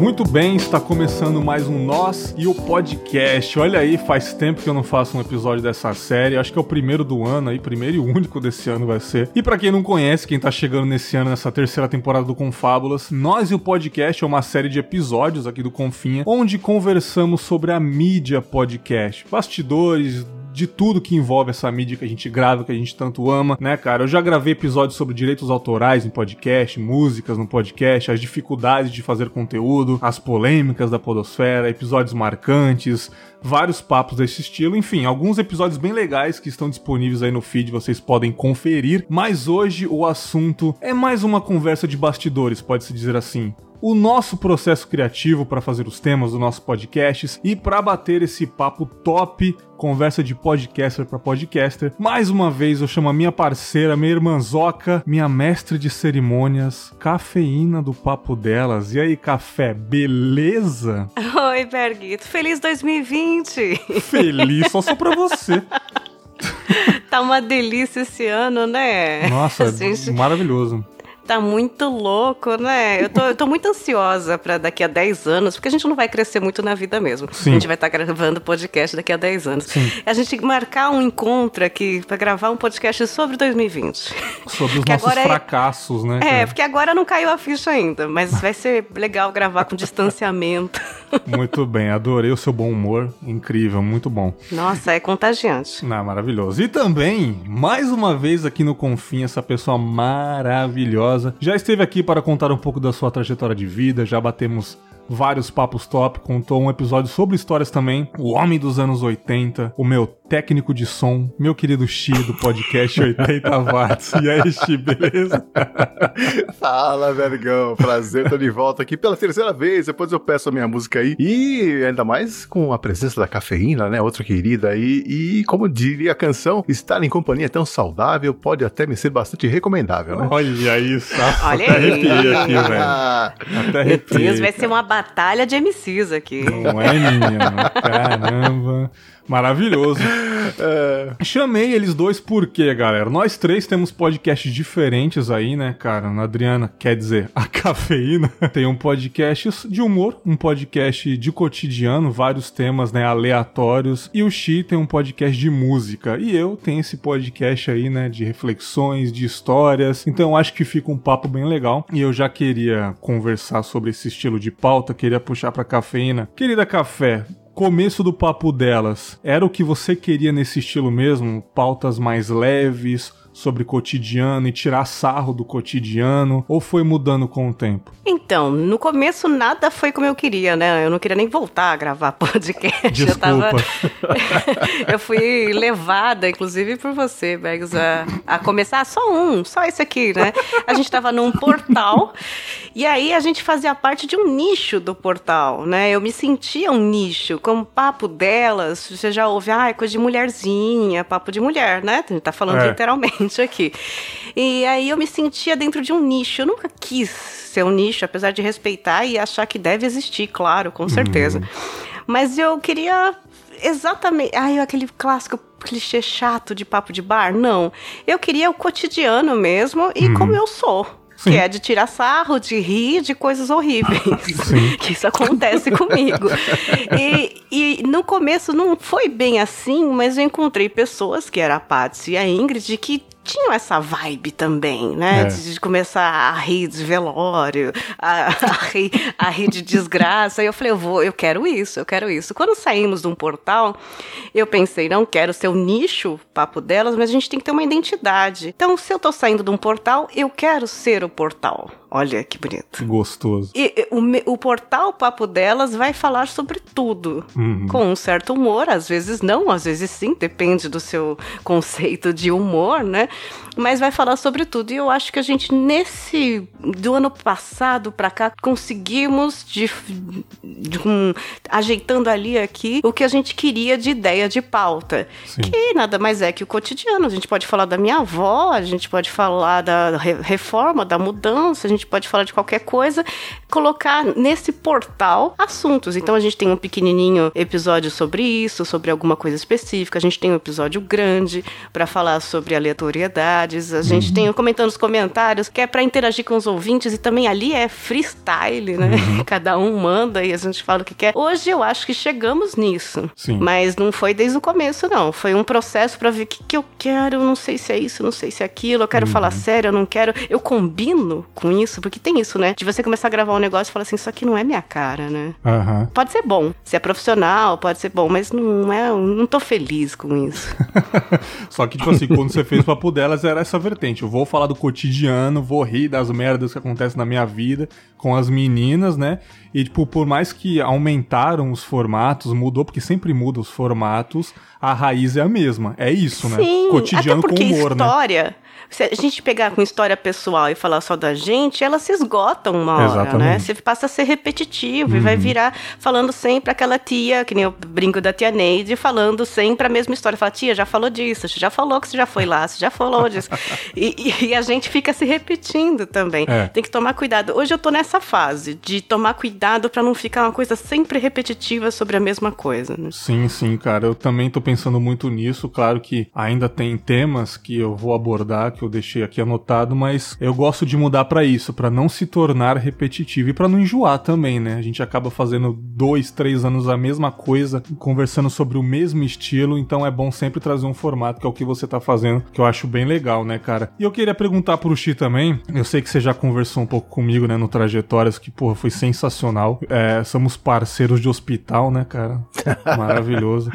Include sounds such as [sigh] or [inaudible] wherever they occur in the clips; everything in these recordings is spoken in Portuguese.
muito bem, está começando mais um Nós e o podcast. Olha aí, faz tempo que eu não faço um episódio dessa série, acho que é o primeiro do ano aí, primeiro e único desse ano vai ser. E para quem não conhece, quem tá chegando nesse ano, nessa terceira temporada do Confábulas, Nós e o podcast é uma série de episódios aqui do Confinha, onde conversamos sobre a mídia podcast, bastidores, de tudo que envolve essa mídia que a gente grava, que a gente tanto ama, né, cara? Eu já gravei episódios sobre direitos autorais em podcast, músicas no podcast, as dificuldades de fazer conteúdo, as polêmicas da podosfera, episódios marcantes, vários papos desse estilo, enfim, alguns episódios bem legais que estão disponíveis aí no feed, vocês podem conferir. Mas hoje o assunto é mais uma conversa de bastidores, pode-se dizer assim o nosso processo criativo para fazer os temas do nosso podcasts e para bater esse papo top, conversa de podcaster para podcaster. Mais uma vez eu chamo a minha parceira, minha irmãzoca, minha mestre de cerimônias, cafeína do papo delas. E aí, café, beleza? Oi, Berguito. Feliz 2020. Feliz só só para você. [laughs] tá uma delícia esse ano, né? Nossa, gente... maravilhoso tá muito louco, né? Eu tô, eu tô muito ansiosa para daqui a 10 anos, porque a gente não vai crescer muito na vida mesmo. Sim. A gente vai estar tá gravando podcast daqui a 10 anos. Sim. A gente marcar um encontro aqui para gravar um podcast sobre 2020. Sobre os nossos é- fracassos, é... né? É, porque agora não caiu a ficha ainda, mas vai ser legal gravar com distanciamento. Muito bem, adorei o seu bom humor, incrível, muito bom. Nossa, é contagiante. Não, maravilhoso. E também, mais uma vez aqui no Confim, essa pessoa maravilhosa maravilhosa. Já esteve aqui para contar um pouco da sua trajetória de vida, já batemos vários papos top, contou um episódio sobre histórias também. O Homem dos Anos 80, o meu técnico de som, meu querido Xi do podcast [laughs] 80 Watts. E aí, Xi, beleza? [laughs] Fala, Vergão. Prazer, tô de volta aqui pela terceira vez. Depois eu peço a minha música aí. E ainda mais com a presença da cafeína, né? Outra querida aí. E como diria a canção, estar em companhia tão saudável pode até me ser bastante recomendável, né? Olha isso. Olha até arrepiei aqui, velho. Até arrepiei. Meu Deus, vai ser uma batalha de MCs aqui. Não é, minha? [laughs] Caramba. Maravilhoso. [laughs] É... Chamei eles dois porque, galera, nós três temos podcasts diferentes aí, né, cara? A Adriana, quer dizer, a [laughs] Cafeína, tem um podcast de humor, um podcast de cotidiano, vários temas, né, aleatórios, e o Xi tem um podcast de música, e eu tenho esse podcast aí, né, de reflexões, de histórias, então acho que fica um papo bem legal, e eu já queria conversar sobre esse estilo de pauta, queria puxar pra Cafeína. Querida Café, começo do papo delas era o que você queria nesse estilo mesmo? Pautas mais leves, sobre cotidiano e tirar sarro do cotidiano ou foi mudando com o tempo? Então, no começo nada foi como eu queria, né? Eu não queria nem voltar a gravar [laughs] podcast. Desculpa. Eu, tava... [laughs] eu fui levada, inclusive por você, Begs, a, a começar só um, só esse aqui, né? A gente tava num portal e aí a gente fazia parte de um nicho do portal, né? Eu me sentia um nicho, como papo delas, você já ouve, ah, é coisa de mulherzinha, papo de mulher, né? A gente tá falando é. literalmente isso aqui. E aí eu me sentia dentro de um nicho. Eu nunca quis ser um nicho, apesar de respeitar e achar que deve existir, claro, com certeza. Uhum. Mas eu queria exatamente. Ai, aquele clássico clichê chato de papo de bar? Não. Eu queria o cotidiano mesmo e uhum. como eu sou. Sim. que é de tirar sarro, de rir de coisas horríveis. [laughs] que isso acontece comigo. E, e, no começo não foi bem assim, mas eu encontrei pessoas, que era a Patsy e a Ingrid, que tinham essa vibe também, né? É. De, de, começar a rir de velório, a, a, rir, a rir de desgraça. E eu falei, eu vou, eu quero isso, eu quero isso. Quando saímos de um portal, eu pensei, não quero ser o nicho papo delas, mas a gente tem que ter uma identidade. Então, se eu tô saindo de um portal, eu quero ser o portal. Olha que bonito. Gostoso. E, o, o portal Papo Delas vai falar sobre tudo. Uhum. Com um certo humor, às vezes não, às vezes sim, depende do seu conceito de humor, né? Mas vai falar sobre tudo. E eu acho que a gente, nesse. do ano passado para cá, conseguimos, de, de um, ajeitando ali aqui, o que a gente queria de ideia de pauta. Sim. Que nada mais é que o cotidiano. A gente pode falar da minha avó, a gente pode falar da reforma, da mudança, a gente gente pode falar de qualquer coisa, colocar nesse portal assuntos. Então a gente tem um pequenininho episódio sobre isso, sobre alguma coisa específica, a gente tem um episódio grande para falar sobre aleatoriedades, a gente uhum. tem comentando os comentários, que é para interagir com os ouvintes e também ali é freestyle, né? Uhum. [laughs] Cada um manda e a gente fala o que quer. Hoje eu acho que chegamos nisso. Sim. Mas não foi desde o começo, não. Foi um processo para ver o que, que eu quero, não sei se é isso, não sei se é aquilo, eu quero uhum. falar sério, eu não quero. Eu combino com isso, porque tem isso, né? De você começar a gravar um negócio e falar assim, isso aqui não é minha cara, né? Uhum. Pode ser bom. Se é profissional, pode ser bom, mas não é. Não tô feliz com isso. [laughs] Só que, tipo assim, quando você fez o papo delas, era essa vertente. Eu vou falar do cotidiano, vou rir das merdas que acontecem na minha vida com as meninas, né? E, tipo, por mais que aumentaram os formatos, mudou, porque sempre muda os formatos, a raiz é a mesma. É isso, né? Sim, Cotidiano até porque com humor, né? história, né? Se a gente pegar com história pessoal e falar só da gente, elas se esgotam uma hora, né? Exatamente. né? Você passa a ser repetitivo uhum. e vai uhum. virar falando sempre aquela tia, que nem o brinco da tia Neide, falando sempre a mesma história. Fala, tia, já falou disso, você já falou que você já foi lá, você já falou disso. [laughs] e, e, e, a gente fica se repetindo também. É. Tem que tomar cuidado. Hoje eu tô nessa fase de tomar cuidado para não ficar uma coisa sempre repetitiva sobre a mesma coisa. Né? Sim, sim, cara. Eu também tô pensando muito nisso. Claro que ainda tem temas que eu vou abordar que eu deixei aqui anotado, mas eu gosto de mudar para isso, para não se tornar repetitivo e para não enjoar também, né? A gente acaba fazendo dois, três anos a mesma coisa, conversando sobre o mesmo estilo, então é bom sempre trazer um formato que é o que você tá fazendo, que eu acho bem legal, né, cara? E eu queria perguntar pro Xi também, eu sei que você já conversou um pouco comigo, né, no Trajetórias, que, porra, foi sensacional. É, somos parceiros de hospital, né, cara? [laughs] Maravilhoso.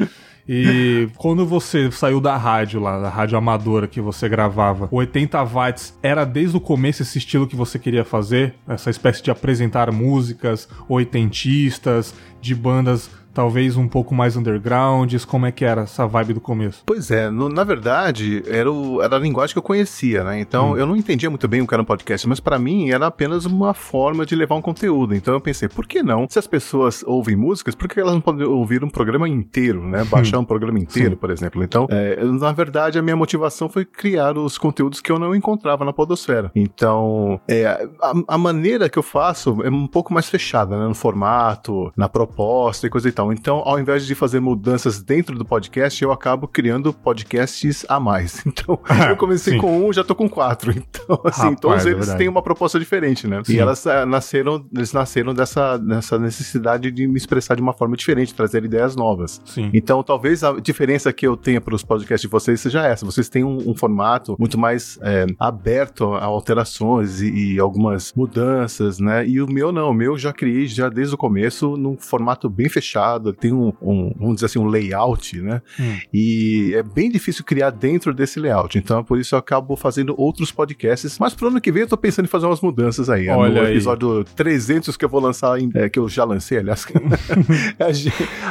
E quando você saiu da rádio lá, da rádio amadora que você gravava, o 80 watts era desde o começo esse estilo que você queria fazer? Essa espécie de apresentar músicas oitentistas, de bandas talvez um pouco mais undergrounds? Como é que era essa vibe do começo? Pois é, no, na verdade, era, o, era a linguagem que eu conhecia, né? Então hum. eu não entendia muito bem o que era um podcast, mas para mim era apenas uma forma de levar um conteúdo. Então eu pensei, por que não? Se as pessoas ouvem músicas, por que elas não podem ouvir um programa inteiro, né? Hum. Baixar um programa inteiro, Sim. por exemplo. Então, é, na verdade, a minha motivação foi criar os conteúdos que eu não encontrava na Podosfera. Então, é, a, a maneira que eu faço é um pouco mais fechada, né? No formato, na proposta e coisa e tal. Então, ao invés de fazer mudanças dentro do podcast, eu acabo criando podcasts a mais. [laughs] Então, [laughs] eu comecei com um, já tô com quatro. [laughs] Então, assim, Rapaz, todos é eles têm uma proposta diferente, né? Sim. E elas uh, nasceram, eles nasceram dessa, dessa necessidade de me expressar de uma forma diferente, trazer ideias novas. Sim. Então, talvez a diferença que eu tenha para os podcasts de vocês seja essa. Vocês têm um, um formato muito mais é, aberto a alterações e, e, algumas mudanças, né? E o meu não, o meu já criei já desde o começo num formato bem fechado tem um, um, vamos dizer assim, um layout, né? Hum. E é bem difícil criar dentro desse layout. Então, por isso eu acabo fazendo outros podcasts. Mas pro ano que vem eu tô pensando em fazer umas mudanças aí. Olha no episódio 300 que eu vou lançar, em, é, que eu já lancei, aliás. [laughs]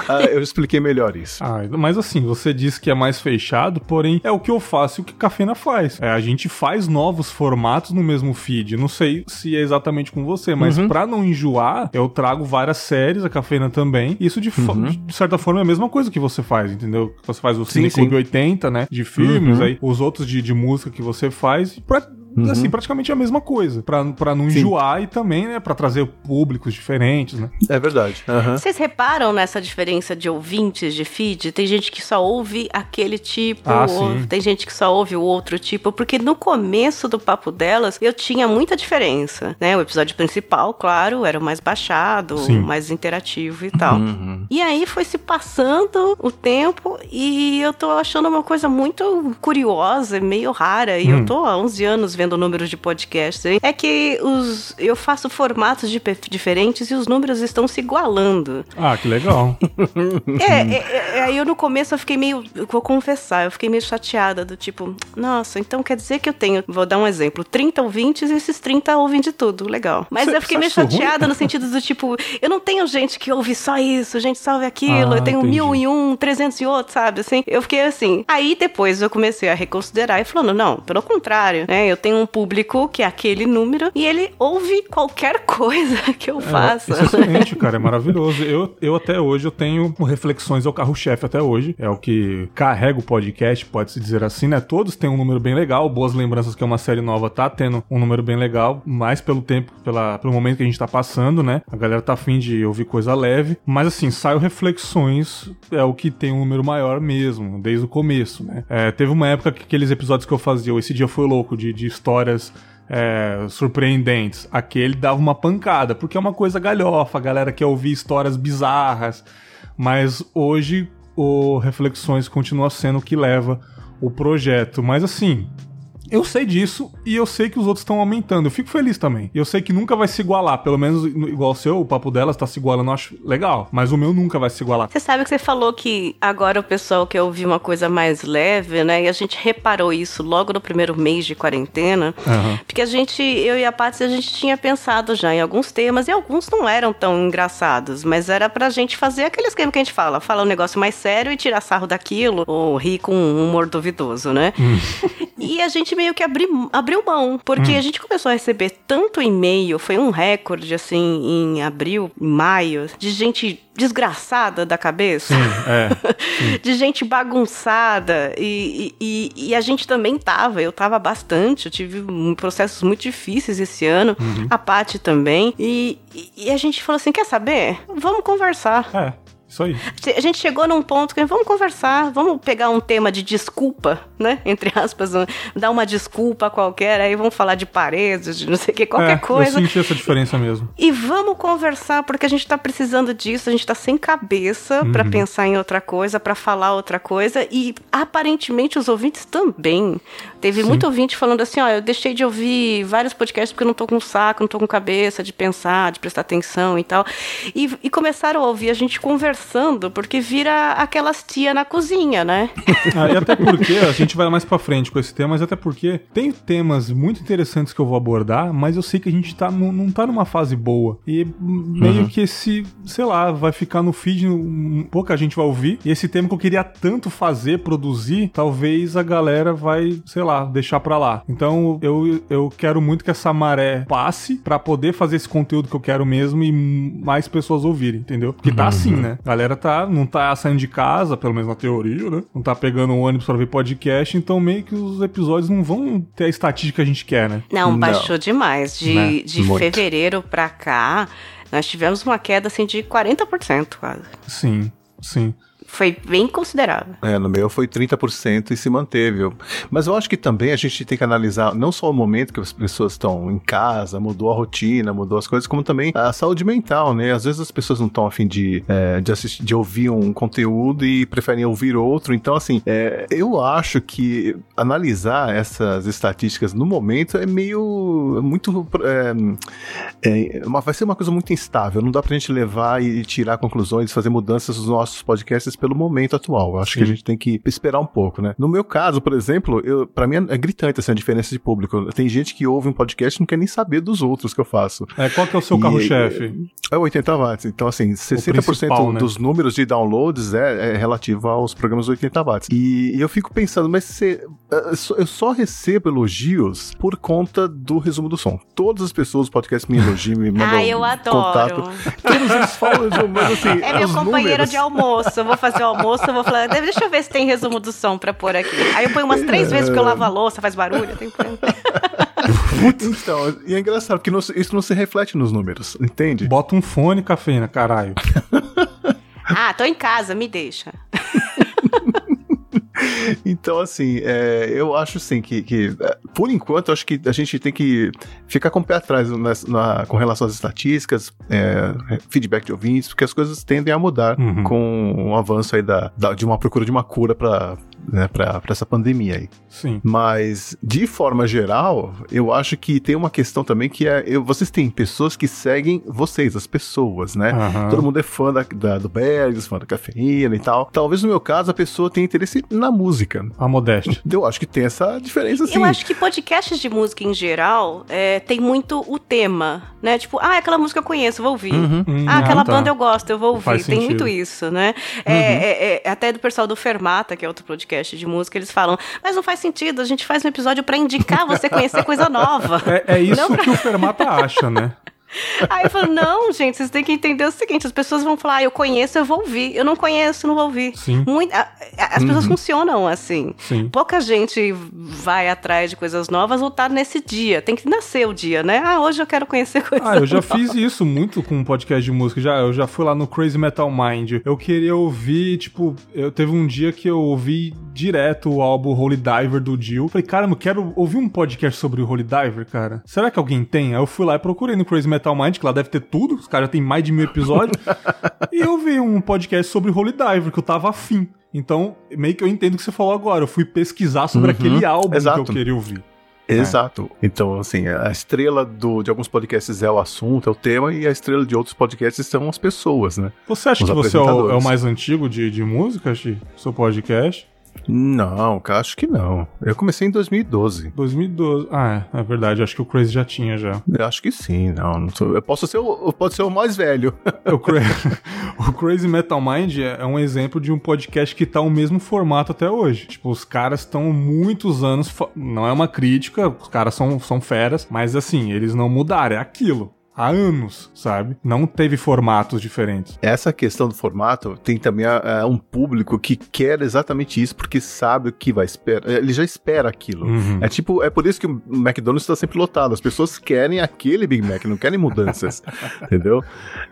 Ah, eu expliquei melhor isso. Ah, mas assim, você disse que é mais fechado, porém é o que eu faço e o que a Cafena faz. É, a gente faz novos formatos no mesmo feed. Não sei se é exatamente com você, mas uhum. pra não enjoar, eu trago várias séries, a Cafena também. Isso de uhum. de certa forma, é a mesma coisa que você faz, entendeu? Você faz o Cine Clube 80, né? De filmes, uhum. aí os outros de, de música que você faz. Pra Uhum. Assim, praticamente a mesma coisa. Pra, pra não Sim. enjoar e também, né, pra trazer públicos diferentes, né? É verdade. Uhum. Vocês reparam nessa diferença de ouvintes de feed? Tem gente que só ouve aquele tipo, ah, tem gente que só ouve o outro tipo, porque no começo do papo delas eu tinha muita diferença, né? O episódio principal, claro, era o mais baixado, Sim. mais interativo e tal. Uhum. E aí foi se passando o tempo e eu tô achando uma coisa muito curiosa, meio rara. E hum. eu tô há 11 anos vendo vendo números de podcasts aí, é que os, eu faço formatos de, diferentes e os números estão se igualando. Ah, que legal. é, é, é, aí eu no começo eu fiquei meio, vou confessar, eu fiquei meio chateada do tipo, nossa, então quer dizer que eu tenho, vou dar um exemplo, 30 ouvintes e esses 30 ouvem de tudo, legal. Mas cê, eu fiquei meio chateada ruim? no sentido do tipo, eu não tenho gente que ouve só isso, gente só ouve aquilo, ah, eu tenho entendi. mil e um, trezentos e outros, sabe? Assim, eu fiquei assim. Aí depois eu comecei a reconsiderar e falando, não, pelo contrário, né? Eu tenho um público que é aquele número e ele ouve qualquer [laughs] coisa que eu faça. É, isso é excelente, cara, é [laughs] maravilhoso. Eu, eu até hoje eu tenho Reflexões é o carro-chefe até hoje. É o que carrega o podcast, pode-se dizer assim, né? Todos têm um número bem legal. Boas Lembranças, que é uma série nova, tá tendo um número bem legal, mais pelo tempo, pela, pelo momento que a gente tá passando, né? A galera tá afim de ouvir coisa leve. Mas assim, saiu Reflexões, é o que tem um número maior mesmo, desde o começo, né? É, teve uma época que aqueles episódios que eu fazia, esse dia foi louco, de, de histórias é, surpreendentes. Aquele dava uma pancada, porque é uma coisa galhofa, a galera quer ouvir histórias bizarras. Mas hoje o Reflexões continua sendo o que leva o projeto. Mas assim, eu sei disso e eu sei que os outros estão aumentando. Eu fico feliz também. Eu sei que nunca vai se igualar, pelo menos igual o seu, o papo delas tá se igualando, eu acho legal. Mas o meu nunca vai se igualar. Você sabe que você falou que agora o pessoal quer ouvir uma coisa mais leve, né? E a gente reparou isso logo no primeiro mês de quarentena. Uhum. Porque a gente, eu e a Paty, a gente tinha pensado já em alguns temas e alguns não eram tão engraçados, mas era pra gente fazer aquele esquema que a gente fala, falar um negócio mais sério e tirar sarro daquilo, ou rir com um humor duvidoso, né? Hum. [laughs] E a gente meio que abri, abriu mão, porque hum. a gente começou a receber tanto e-mail, foi um recorde, assim, em abril, maio, de gente desgraçada da cabeça. Sim, é, sim. [laughs] de gente bagunçada. E, e, e, a gente também tava, eu tava bastante, eu tive processos muito difíceis esse ano, uhum. a Paty também. E, e, a gente falou assim: quer saber? Vamos conversar. É. Isso aí. A gente chegou num ponto que vamos conversar, vamos pegar um tema de desculpa, né? Entre aspas, dar uma desculpa qualquer, aí vamos falar de paredes, de não sei o que, qualquer é, coisa. Eu senti essa diferença mesmo. E vamos conversar, porque a gente tá precisando disso, a gente tá sem cabeça uhum. para pensar em outra coisa, para falar outra coisa, e aparentemente os ouvintes também. Teve Sim. muito ouvinte falando assim: ó, eu deixei de ouvir vários podcasts porque eu não tô com saco, não tô com cabeça de pensar, de prestar atenção e tal. E, e começaram a ouvir a gente conversar porque vira aquelas tia na cozinha, né? [laughs] ah, e até porque, a gente vai mais pra frente com esse tema, mas até porque tem temas muito interessantes que eu vou abordar, mas eu sei que a gente tá, não, tá numa fase boa. E meio uhum. que esse, sei lá, vai ficar no feed, pouca gente vai ouvir. E esse tema que eu queria tanto fazer, produzir, talvez a galera vai, sei lá, deixar pra lá. Então eu, eu quero muito que essa maré passe para poder fazer esse conteúdo que eu quero mesmo e mais pessoas ouvirem, entendeu? Porque tá uhum. assim, né? A galera tá, não tá saindo de casa, pelo menos na teoria, né? Não tá pegando um ônibus pra ver podcast, então meio que os episódios não vão ter a estatística que a gente quer, né? Não, baixou não. demais. De, né? de fevereiro pra cá, nós tivemos uma queda assim de 40% quase. Sim, sim. Foi bem considerável. É, no meu foi 30% e se manteve. Mas eu acho que também a gente tem que analisar não só o momento que as pessoas estão em casa, mudou a rotina, mudou as coisas, como também a saúde mental, né? Às vezes as pessoas não estão afim de, é, de, assistir, de ouvir um conteúdo e preferem ouvir outro. Então, assim, é, eu acho que analisar essas estatísticas no momento é meio. muito. É, é, uma, vai ser uma coisa muito instável. Não dá pra gente levar e tirar conclusões, fazer mudanças nos nossos podcasts pelo momento atual. Eu acho Sim. que a gente tem que esperar um pouco, né? No meu caso, por exemplo, eu, pra mim é gritante essa assim, diferença de público. Tem gente que ouve um podcast e não quer nem saber dos outros que eu faço. É, qual que é o seu carro-chefe? É 80 watts. Então, assim, 60% né? dos números de downloads é, é, relativo aos programas 80 watts. E, e eu fico pensando, mas se, é, eu só recebo elogios por conta do resumo do som. Todas as pessoas do podcast me elogiam, me [laughs] mandam ah, eu adoro. contato. Todos eles falam, [laughs] mas assim, É meu companheiro números... de almoço. Eu vou [laughs] fazer o almoço, eu vou falar, deixa eu ver se tem resumo do som pra pôr aqui. Aí eu ponho umas três vezes porque eu lavo a louça, faz barulho, que então, e é engraçado que não, isso não se reflete nos números, entende? Bota um fone, cafeína, caralho. ah, tô em casa, me deixa. [laughs] então, assim, é, eu acho assim que, que, é, por enquanto, acho que a gente tem que ficar com o pé atrás na, na, com relação às estatísticas, é, feedback de ouvintes, porque as coisas tendem a mudar uhum. com o avanço aí da, da, de uma procura de uma cura para né, pra, pra essa pandemia aí. Sim. Mas, de forma geral, eu acho que tem uma questão também que é. Eu, vocês têm pessoas que seguem vocês, as pessoas, né? Aham. Todo mundo é fã da, da- do Bergs, fã da cafeína e tal. Talvez no meu caso a pessoa tenha interesse na música. A modéstia. Eu acho que tem essa diferença sim. Eu acho que podcasts de música em geral é, tem muito o tema, né? Tipo, ah, aquela música eu conheço, vou ouvir. Uhum. Hum, Ah, aquela tá. banda eu gosto, eu vou ouvir. Faz Tem sentido. muito isso, né? É, é- é- até do pessoal do Fermata, que é outro podcast de música, eles falam, mas não faz sentido, a gente faz um episódio pra indicar você conhecer coisa nova. É, é isso pra- que o Fermata acha, né? Aí eu falo, não, gente, vocês têm que entender o seguinte: as pessoas vão falar, ah, eu conheço, eu vou ouvir. Eu não conheço, não vou ouvir. Sim. Muito, a- a- as pessoas funcionam assim. Sim. Pouca gente vai atrás de coisas novas ou tá nesse dia. Tem que nascer o dia, né? Ah, hoje eu quero conhecer coisas Ah, eu já novas. fiz isso muito com um podcast de música. Já, eu já fui lá no Crazy Metal Mind. Eu queria ouvir, tipo, eu teve um dia que eu ouvi direto o álbum Holy Diver do Dio. Falei, caramba, eu quero ouvir um podcast sobre o Holy Diver, cara. Será que alguém tem? Aí eu fui lá e procurei no Crazy Metal Mind, que lá deve ter tudo. Os caras já tem mais de mil episódios. [laughs] e eu vi um podcast sobre Holy Diver, que eu tava afim. Então, meio que eu entendo o que você falou agora. Eu fui pesquisar sobre Uhum, aquele álbum exato. que eu queria ouvir. Exato. Então, assim, a estrela do, de alguns podcasts é o assunto, é o tema, e a estrela de outros podcasts são as pessoas, né? Você acha Os que você é o, é o mais antigo de, de música, Xi? Seu podcast? Não, acho que não. Eu comecei em 2012. 2012. Ah, é, é verdade. Acho que o Crazy já tinha já. Eu acho que sim, não. não sou- eu posso ser o, ser o mais velho. [laughs] O, Cra- o Crazy Metal Mind é é um exemplo de um podcast que tá o mesmo formato até hoje. Tipo, os caras estão muitos anos. Não é uma crítica, os caras são, são feras, mas assim, eles não mudaram, é aquilo. Há anos, sabe? Não teve formatos diferentes. Essa questão do formato tem também ah, ah, um público que quer exatamente isso porque sabe o que vai esperar. Ele já espera aquilo. Uhum. É tipo, é por isso que o McDonald's está sempre lotado. As pessoas querem aquele Big Mac, não querem mudanças. [laughs] entendeu?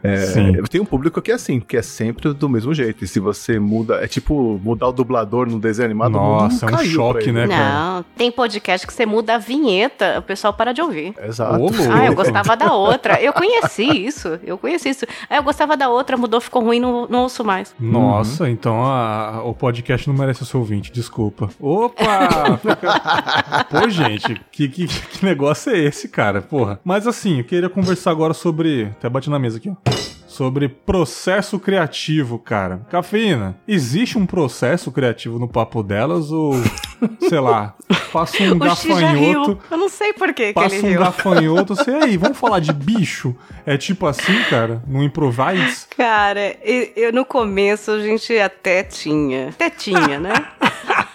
É, Sim. tem um público que é assim, que é sempre do mesmo jeito. E se você muda, é tipo mudar o dublador no desenho animado, Nossa, é um choque, né, cara? Não, tem podcast que você muda a vinheta, o pessoal para de ouvir. Exato. Ah, eu gostava da [laughs] outra. Eu conheci isso. Eu conheci isso. Ah, eu gostava da outra, mudou, ficou ruim, não, não ouço mais. Nossa, então a- o podcast não merece o seu ouvinte, desculpa. Opa! [laughs] Pô, gente, que, que, que negócio é esse, cara? Porra. Mas assim, eu queria conversar agora sobre. Até bati na mesa aqui, ó. Sobre processo criativo, cara. Cafeína, existe um processo criativo no papo delas ou, [laughs] sei lá, passa um o gafanhoto. Eu não sei por que, que Passa ele um riu. gafanhoto, [laughs] sei aí, vamos falar de bicho? É tipo assim, cara? No improvise? Cara, eu, eu no começo a gente até tinha. Até tinha, né?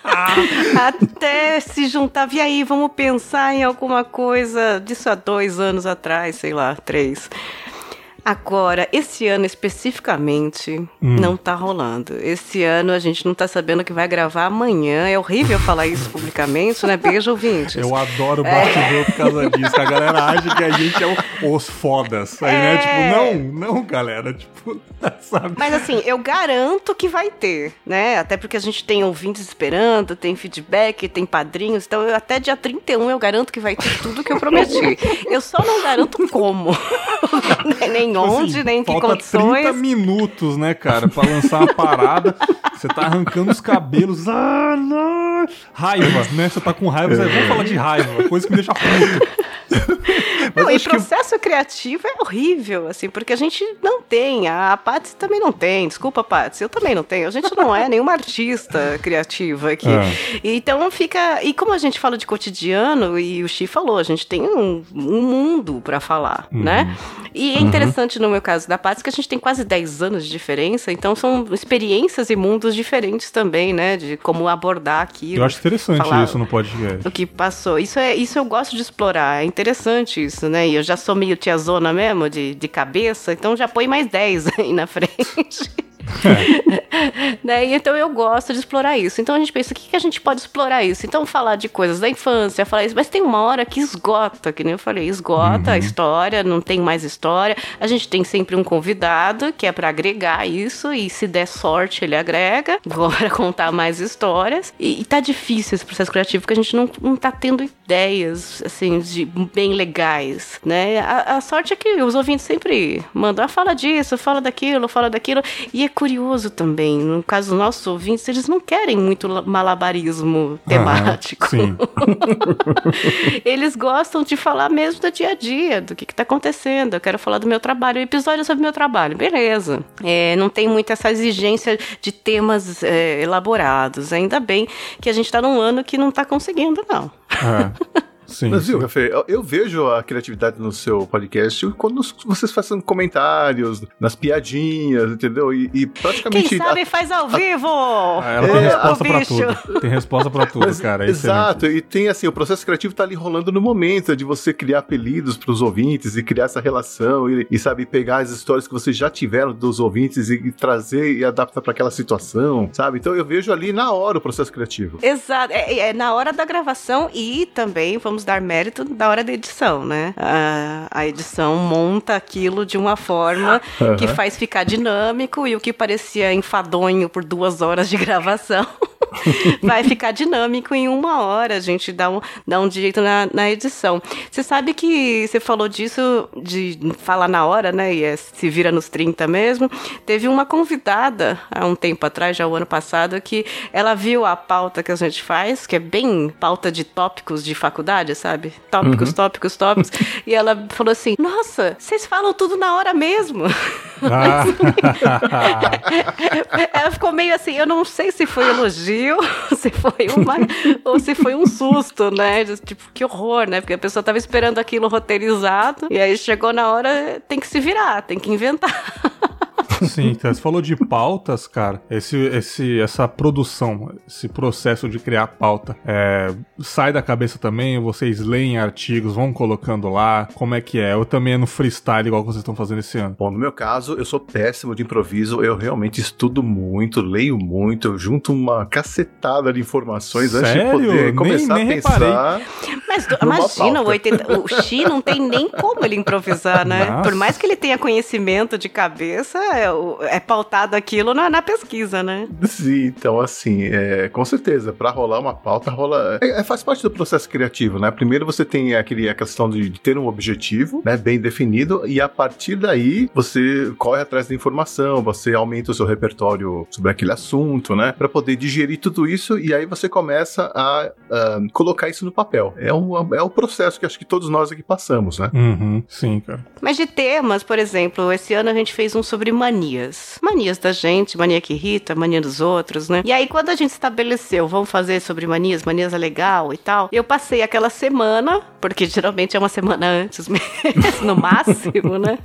[laughs] até se juntava. E aí, vamos pensar em alguma coisa disso há dois anos atrás, sei lá, três. Agora, esse ano especificamente, Hum. não tá rolando. Esse ano a gente não tá sabendo que vai gravar amanhã. É horrível falar isso publicamente, né? Beijo, ouvintes. Eu adoro bastidor por causa disso. A galera acha que a gente é o- os fodas. Aí, né? É. Tipo, não, não, galera. Tipo, [laughs] sabe? Mas assim, eu garanto que vai ter, né? Até porque a gente tem ouvintes esperando, tem feedback, tem padrinhos. Então, eu, até dia 31 eu garanto que vai ter tudo que eu prometi. [laughs] Eu só não garanto como. [laughs] nem onde, Assim, nem em que falta condições. 30 minutos, né, cara, pra lançar uma parada. [laughs] Você tá arrancando os cabelos. Ah, não. Raiva, né? Você tá com raiva. Você, vamos falar de raiva, coisa que me deixa puto. [laughs] Não, e acho que- processo criativo é horrível, assim, porque a gente não tem. A Patsy também não tem. Desculpa, Patsy, eu também não tenho. A gente não é [laughs] nenhuma artista criativa aqui. É. Então fica. E como a gente fala de cotidiano, e o Xi falou, a gente tem um, um mundo pra falar, Uhum. né? E é interessante no meu caso da Patsy que a gente tem quase 10 anos de diferença, então são experiências e mundos diferentes também, né? De como abordar aquilo. Eu acho interessante falar isso no podcast. o que passou. Isso é isso eu gosto de explorar. É interessante isso, né? E eu já sou meio tiazona mesmo, de, de cabeça, então já põe mais 10 [laughs] aí na frente. [laughs] né? E então eu gosto de explorar isso. Então a gente pensa, o que, que a gente pode explorar isso? Então falar de coisas da infância, falar isso, mas tem uma hora que esgota, que nem eu falei, esgota a história, não tem mais história. A gente tem sempre um convidado que é para agregar isso, e se der sorte, ele agrega, [laughs] para contar mais histórias. E, e tá difícil esse processo criativo, porque a gente não, não tá tendo ideias, assim, de bem legais, né? A, a sorte é que os ouvintes sempre mandam, ah, fala disso, fala daquilo, fala daquilo, e é curioso também. No caso dos nossos ouvintes, eles não querem muito malabarismo temático. Ah, sim. [laughs] eles gostam de falar mesmo do dia a dia, do que, está acontecendo. Eu quero falar do meu trabalho. O episódio sobre o meu trabalho. Beleza. É, não tem muito essa exigência de temas é, elaborados. Ainda bem que a gente está num ano que não está conseguindo, não. É. [laughs] Sim, Mas viu, Café, eu, eu, vejo a criatividade no seu podcast quando vocês fazem comentários, nas piadinhas, entendeu? E, e praticamente. Quem sabe a, faz ao vivo! A, ah, ela tem é, resposta pra tudo. Tem resposta pra tudo, Mas, cara. É exato, excelente. e tem assim, o processo criativo tá ali rolando no momento de você criar apelidos pros ouvintes e criar essa relação e, e sabe, pegar as histórias que vocês já tiveram dos ouvintes e, e trazer e adaptar para aquela situação, sabe? Então eu vejo ali na hora o processo criativo. Exato, é, é na hora da gravação e também, vamos vamos dar mérito da hora da edição, né? A, a edição monta aquilo de uma forma uhum. que faz ficar dinâmico e o que parecia enfadonho por duas horas de [laughs] gravação. [laughs] vai ficar dinâmico em uma hora, a gente dá um, dá um jeito na, na edição. Você sabe que você falou disso, de falar na hora, né? E é, se vira nos 30 mesmo. Teve uma convidada há um tempo atrás, já o ano passado, que ela viu a pauta que a gente faz, que é bem pauta de tópicos de faculdade, sabe? Tópicos, uhum. tópicos, tópicos. [laughs] e ela falou assim: Nossa, vocês falam tudo na hora mesmo. Ah. [laughs] ela ficou meio assim, eu não sei se foi elogio [laughs] se foi uma ou se foi um susto, né? Tipo, que horror, né? Porque a pessoa tava esperando aquilo roteirizado e aí chegou na hora, tem que se virar, tem que inventar. Sim, então, você falou de pautas, cara. Esse, esse, essa produção, esse processo de criar pauta, é, sai da cabeça também? Vocês leem artigos, vão colocando lá? Como é que é? Ou também é no freestyle, igual vocês estão fazendo esse ano? Bom, no meu caso, eu sou péssimo de improviso. Eu realmente estudo muito, leio muito, eu junto uma cacetada de informações Sério? antes de poder começar nem, nem a pensar. Mas imagina, o, 80, o Xi não tem nem como ele improvisar, né? Nossa. Por mais que ele tenha conhecimento de cabeça, é, é pautado aquilo na, na, pesquisa, né? Sim, então assim, é, com certeza, para rolar uma pauta, rola. É, é, faz parte do processo criativo, né? Primeiro você tem aquele, a questão de, de, ter um objetivo, né, bem definido, e a partir daí você corre atrás da informação, você aumenta o seu repertório sobre aquele assunto, né? Para poder digerir tudo isso e aí você começa a, a colocar isso no papel. É um, é o processo que acho que todos nós aqui passamos, né? Uhum, sim, cara. Mas de temas, por exemplo, esse ano a gente fez um sobre manias. Manias da gente, mania que irrita, mania dos outros, né? E aí, quando a gente estabeleceu, vamos fazer sobre manias, manias é legal e tal, eu passei aquela semana, porque geralmente é uma semana antes [laughs] mesmo, no máximo, né?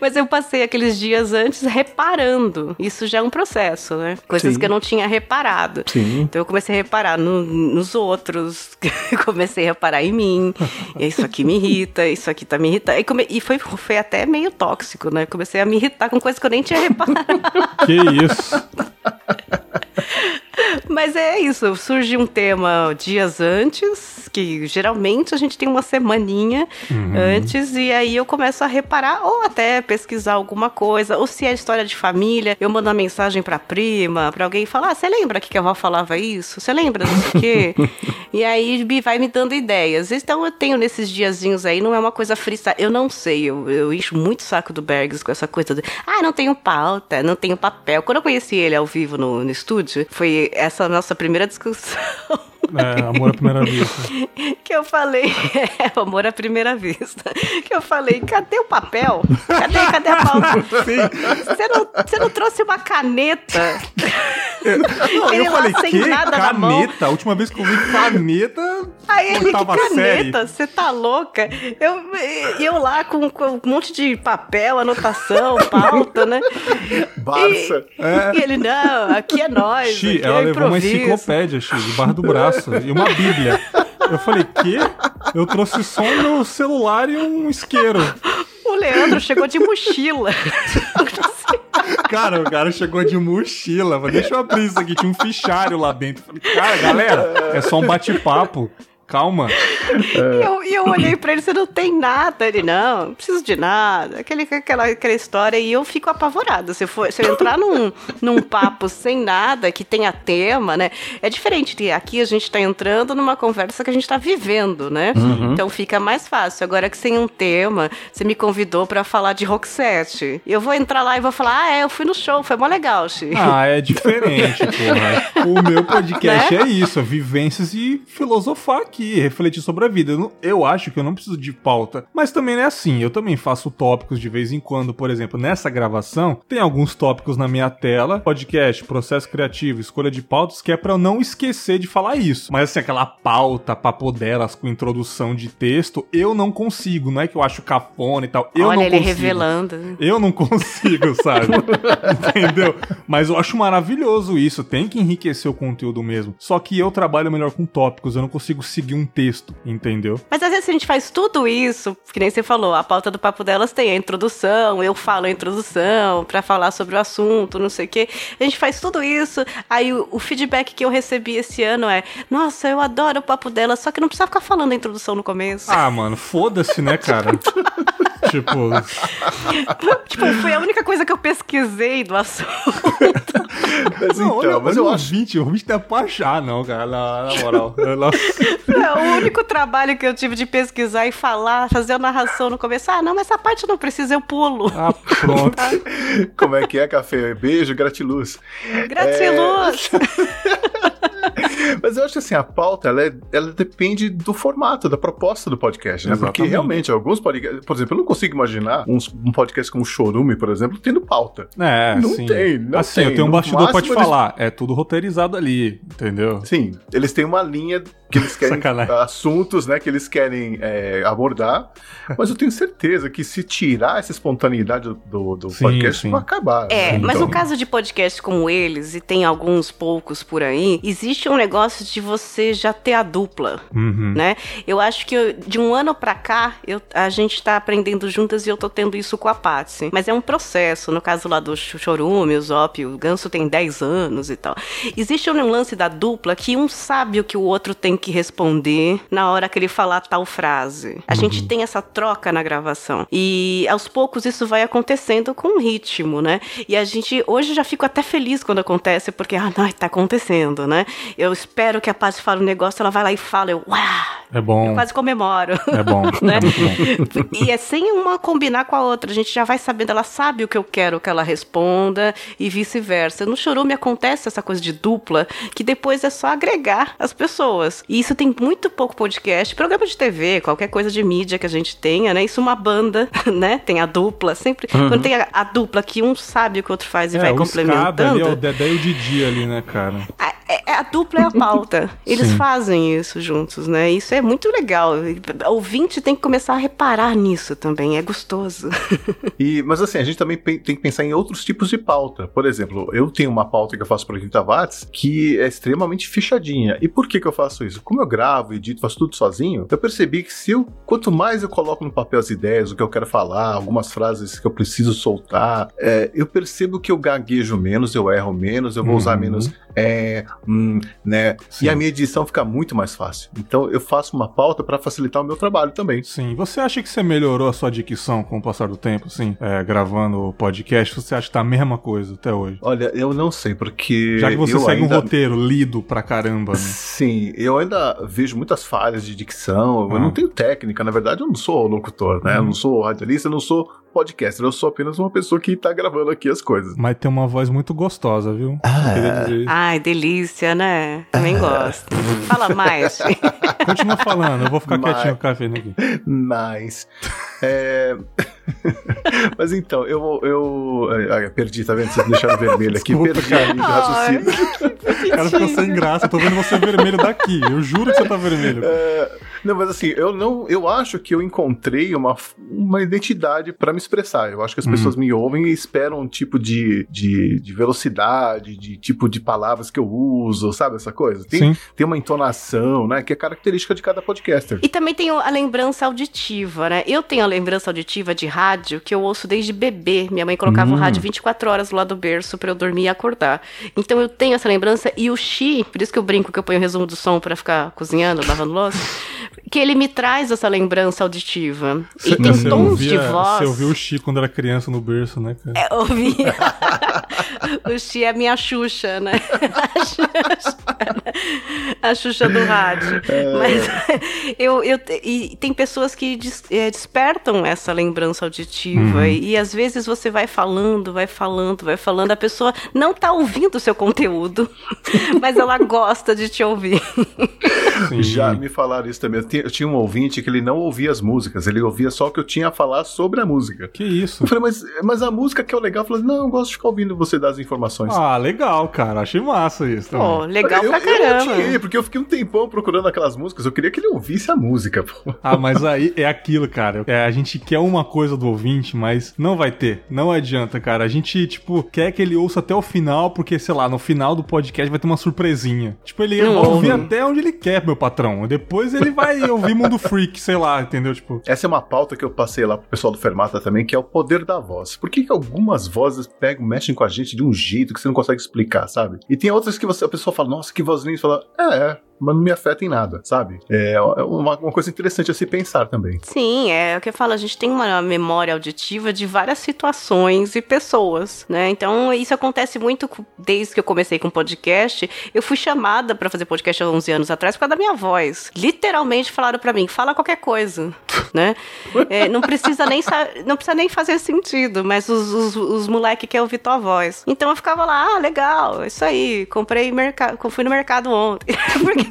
Mas eu passei aqueles dias antes reparando. Isso já é um processo, né? Coisas Sim. que eu não tinha reparado. Sim. Então eu comecei a reparar no, nos outros, [laughs] comecei a reparar em mim. isso aqui me irrita, isso aqui tá me irritando. E, come... e foi, foi até meio tóxico, né? Comecei a me irritar com coisas que eu nem tinha reparado. [laughs] Que isso? [laughs] Mas é isso, surge um tema dias antes, que geralmente a gente tem uma semaninha uhum. antes, e aí eu começo a reparar, ou até pesquisar alguma coisa, ou se é história de família, eu mando uma mensagem pra prima, pra alguém falar, ah, você lembra que a avó falava isso? Você lembra disso quê? [laughs] e aí vai me dando ideias. Então eu tenho nesses diazinhos aí, não é uma coisa freestyle, eu não sei, eu, eu encho muito saco do Bergs com essa coisa de, ah, não tenho pauta, não tenho papel. Quando eu conheci ele ao vivo no, no estúdio, foi essa nossa primeira discussão. [laughs] É, amor à primeira vista. [laughs] que eu falei, [laughs] é, amor à primeira vista. Que eu falei, cadê o papel? Cadê, cadê a pauta? [laughs] Você não, você não trouxe uma caneta? Não, eu falei, que caneta? A última vez que eu vi caneta, Aí ele, que caneta? Você tá louca? Eu, eu lá com, com, um monte de papel, anotação, pauta, né? Barça. E, é. e ele, não, aqui é nós. Xi, ela é levou uma enciclopédia, Xi, debaixo do braço e uma bíblia. Eu falei, que? Eu trouxe só meu celular e um isqueiro. O Leandro chegou de mochila. Cara, o cara chegou de mochila. Falei, deixa eu abrir isso aqui. Tinha um fichário lá dentro. Falei, cara, galera, é só um bate-papo. Calma. E eu, e eu olhei pra ele, você não tem nada. Ele, não, não preciso de nada. Aquele, aquela, aquela história. E eu fico apavorada. Se, for, se eu entrar num, num papo sem nada, que tenha tema, né? É diferente de aqui a gente tá entrando numa conversa que a gente tá vivendo, né? Uhum. Então fica mais fácil. Agora que sem um tema, você me convidou pra falar de Roxette. Eu vou entrar lá e vou falar, ah, é, eu fui no show, foi mó legal, Xi. Ah, é diferente, [laughs] porra. O meu podcast é isso, é vivências e filosofar aqui, refletir sobre a vida. Eu, não- eu acho que eu não preciso de pauta, mas também não é assim. Eu também faço tópicos de vez em quando, por exemplo, nessa gravação, tem alguns tópicos na minha tela, podcast, processo criativo, escolha de pautas, que é pra eu não esquecer de falar isso. Mas assim, aquela pauta, papo delas com introdução de texto, eu não consigo. Não é que eu acho cafona e tal. Eu Olha não ele consigo. revelando. Eu não consigo, sabe? [laughs] Entendeu? Mas eu acho maravilhoso isso. Tem que enriquecer o conteúdo mesmo. Só que eu trabalho melhor com tópicos. Eu não consigo seguir um texto, entendeu? Mas às vezes a gente faz tudo isso, que nem você falou, a pauta do papo delas tem a introdução, eu falo a introdução pra falar sobre o assunto, não sei o quê. A gente faz tudo isso, aí o, o feedback que eu recebi esse ano é: nossa, eu adoro o papo delas, só que não precisa ficar falando a introdução no começo. Ah, mano, foda-se, né, cara? [laughs] tipo, tipo, foi a única coisa que eu pesquisei do assunto. [laughs] Mas não, então, olha, mas olha eu o acho. ouvinte, o ouvinte não é pra achar, não, cara, na, na moral. É, o único trabalho que eu tive de pesquisar e falar, fazer a narração no começo, ah, não, mas essa parte não precisa, eu pulo. Ah, pronto. [laughs] Como é que é, café? Beijo, gratiluz. Gratiluz! Mas eu acho que assim, a pauta, ela, é- ela depende do formato, da proposta do podcast, né? Porque Exatamente. realmente, alguns podcasts. Por exemplo, eu não consigo imaginar uns- um podcast como o Chorume, por exemplo, tendo pauta. É, Não sim. tem, não assim, tem. eu tenho um No bastidor pra te eles- falar. É tudo roteirizado ali, entendeu? Sim, eles têm uma linha que eles [laughs] querem. Sacanagem. assuntos, né? Que eles querem é, abordar. Mas eu tenho certeza que se tirar essa espontaneidade do, do Sim, podcast, sim. vai acabar. É, né? mas Então, no caso de podcast como eles, e tem alguns poucos por aí, existe um negócio de você já ter a dupla, Uhum. né? Eu acho que eu- de um ano pra cá, eu- a gente tá aprendendo juntas e eu tô tendo isso com a Patsy. Mas é um processo, no caso lá do Ch- Chorume, o Zop, o Ganso tem 10 anos e tal. Existe um lance da dupla que um sabe o que o outro tem que responder na hora que ele falar tal frase. A gente tem essa troca na gravação. E aos poucos isso vai acontecendo com ritmo, né? E a gente, hoje já fico até feliz quando acontece, porque, ah, não, tá acontecendo, né? Eu espero que a Patsy fale um negócio, ela vai lá e fala, eu, uau! É bom. Eu quase comemoro. É bom. [laughs] Né? É bom. E é sem uma combinar com a outra. A gente já vai sabendo, ela sabe o que eu quero que ela responda e vice-versa. No Chorume acontece essa coisa de dupla, que depois é só agregar as pessoas. E isso tem muito pouco podcast, programa de TV, qualquer coisa de mídia que a gente tenha, né? Isso é uma banda, [laughs] né? Tem a dupla, sempre. Quando tem a, a dupla que um sabe o que o outro faz e é, vai o escada ali, complementando. ó, o Dedé e o Didi ali, né, cara? A, é- a dupla é a pauta. Eles Sim. fazem isso juntos, né? Isso é muito legal. O ouvinte tem que começar a reparar nisso também. É gostoso. [laughs] E, mas assim, a gente também tem que pensar em outros tipos de pauta. Por exemplo, eu tenho uma pauta que eu faço para 30 watts que é extremamente fechadinha. E por que que eu faço isso? Como eu gravo, edito, faço tudo sozinho, eu percebi que se eu, quanto mais eu coloco no papel as ideias, o que eu quero falar, algumas frases que eu preciso soltar, é, eu percebo que eu gaguejo menos, eu erro menos, eu vou usar Uhum. menos é, hum, né? Sim. E a minha edição fica muito mais fácil. Então eu faço uma pauta para facilitar o meu trabalho também. Sim. Você acha que você melhorou a sua dicção com o passar do tempo, assim, é, gravando o podcast? Você acha que tá a mesma coisa até hoje? Olha, eu não sei, porque. Já que você eu segue ainda... um roteiro lido pra caramba, né? [laughs] Sim, eu ainda vejo muitas falhas de dicção. Eu Ah. não tenho técnica, na verdade, eu não sou locutor, né? Eu Uhum. não sou radialista, eu não sou podcaster, eu sou apenas uma pessoa que tá gravando aqui as coisas. Mas tem uma voz muito gostosa, viu? Ah. Ai, delícia, né? Também gosto. Fala mais. Continua falando, eu vou ficar [laughs] Mas- quietinho com o café aqui. [laughs] Mas. É... [laughs] Mas então, eu. eu... ah, perdi, tá vendo? Vocês deixaram vermelho aqui. Desculpa, perdi cara. de raciocínio. O cara ficou sem graça, eu tô vendo você vermelho daqui. Eu juro que você tá vermelho. É, Não, mas assim, eu não, eu acho que eu encontrei uma, uma identidade para me expressar. Eu acho que as pessoas me ouvem e esperam um tipo de, de, de, velocidade, de tipo de palavras que eu uso, sabe essa coisa? Tem, tem uma entonação, né, que é característica de cada podcaster. E também tem a lembrança auditiva, né? Eu tenho a lembrança auditiva de rádio que eu ouço desde bebê. Minha mãe colocava hum. o rádio 24 horas lá do berço para eu dormir e acordar. Então eu tenho essa lembrança e o Xi, por isso que eu brinco que eu ponho o resumo do som para ficar cozinhando, lavando louça, [laughs] que ele me traz essa lembrança auditiva. Cê, e tem tons ouvia, de voz. Você ouviu o Xi quando era criança no berço, né, cara? É, ouvia. [laughs] o Xi é minha Xuxa, né? [laughs] A Xuxa, a Xuxa do rádio. É. Mas eu, eu, e tem pessoas que des, é, despertam essa lembrança auditiva. Uhum. E, e, às vezes você vai falando, vai falando, vai falando, a pessoa não tá ouvindo o seu conteúdo, [laughs] mas ela gosta de te ouvir. Sim. Já me falaram isso também. Eu tinha um ouvinte que ele não ouvia as músicas, ele ouvia só o que eu tinha a falar sobre a música. Que isso? Eu falei, mas, mas a música que é o legal, eu falei, não, eu gosto de ficar ouvindo você dar as informações. Ah, legal, cara. Achei massa isso. Pô, legal eu, pra caramba. Eu, eu porque eu fiquei um tempão procurando aquelas músicas, eu queria que ele ouvisse a música, pô. Ah, mas aí é aquilo, cara. É, a gente quer uma coisa do ouvinte, mas não vai ter. Não adianta, cara. A gente, tipo, quer que ele ouça até o final, porque, sei lá, no final do podcast vai ter uma surpresinha. Tipo, ele vai ouvir até onde ele quer, meu patrão. Depois ele vai [laughs] ouvir Mundo Freak, sei lá, entendeu? Tipo. Essa é uma pauta que eu passei lá pro pessoal do Fermata também, que é o poder da voz. Por que, que algumas vozes pegam, mexem com a gente de um jeito que você não consegue explicar, sabe? E tem outras que você, a pessoa fala, nossa, que voz linda, e fala, é, mas não me afeta em nada, sabe? É, é uma, uma, coisa interessante a se pensar também. Sim, é o que eu falo, a gente tem uma memória auditiva de várias situações e pessoas, né? Então, isso acontece muito desde que eu comecei com podcast. Eu fui chamada para fazer podcast há 11 anos atrás por causa da minha voz. Literalmente falaram para mim, fala qualquer coisa, [laughs] né? É, não precisa nem não precisa nem fazer sentido, mas os, os, os moleques querem ouvir tua voz. Então eu ficava lá, ah, legal, isso aí, comprei mercado, fui no mercado ontem. [laughs] Porque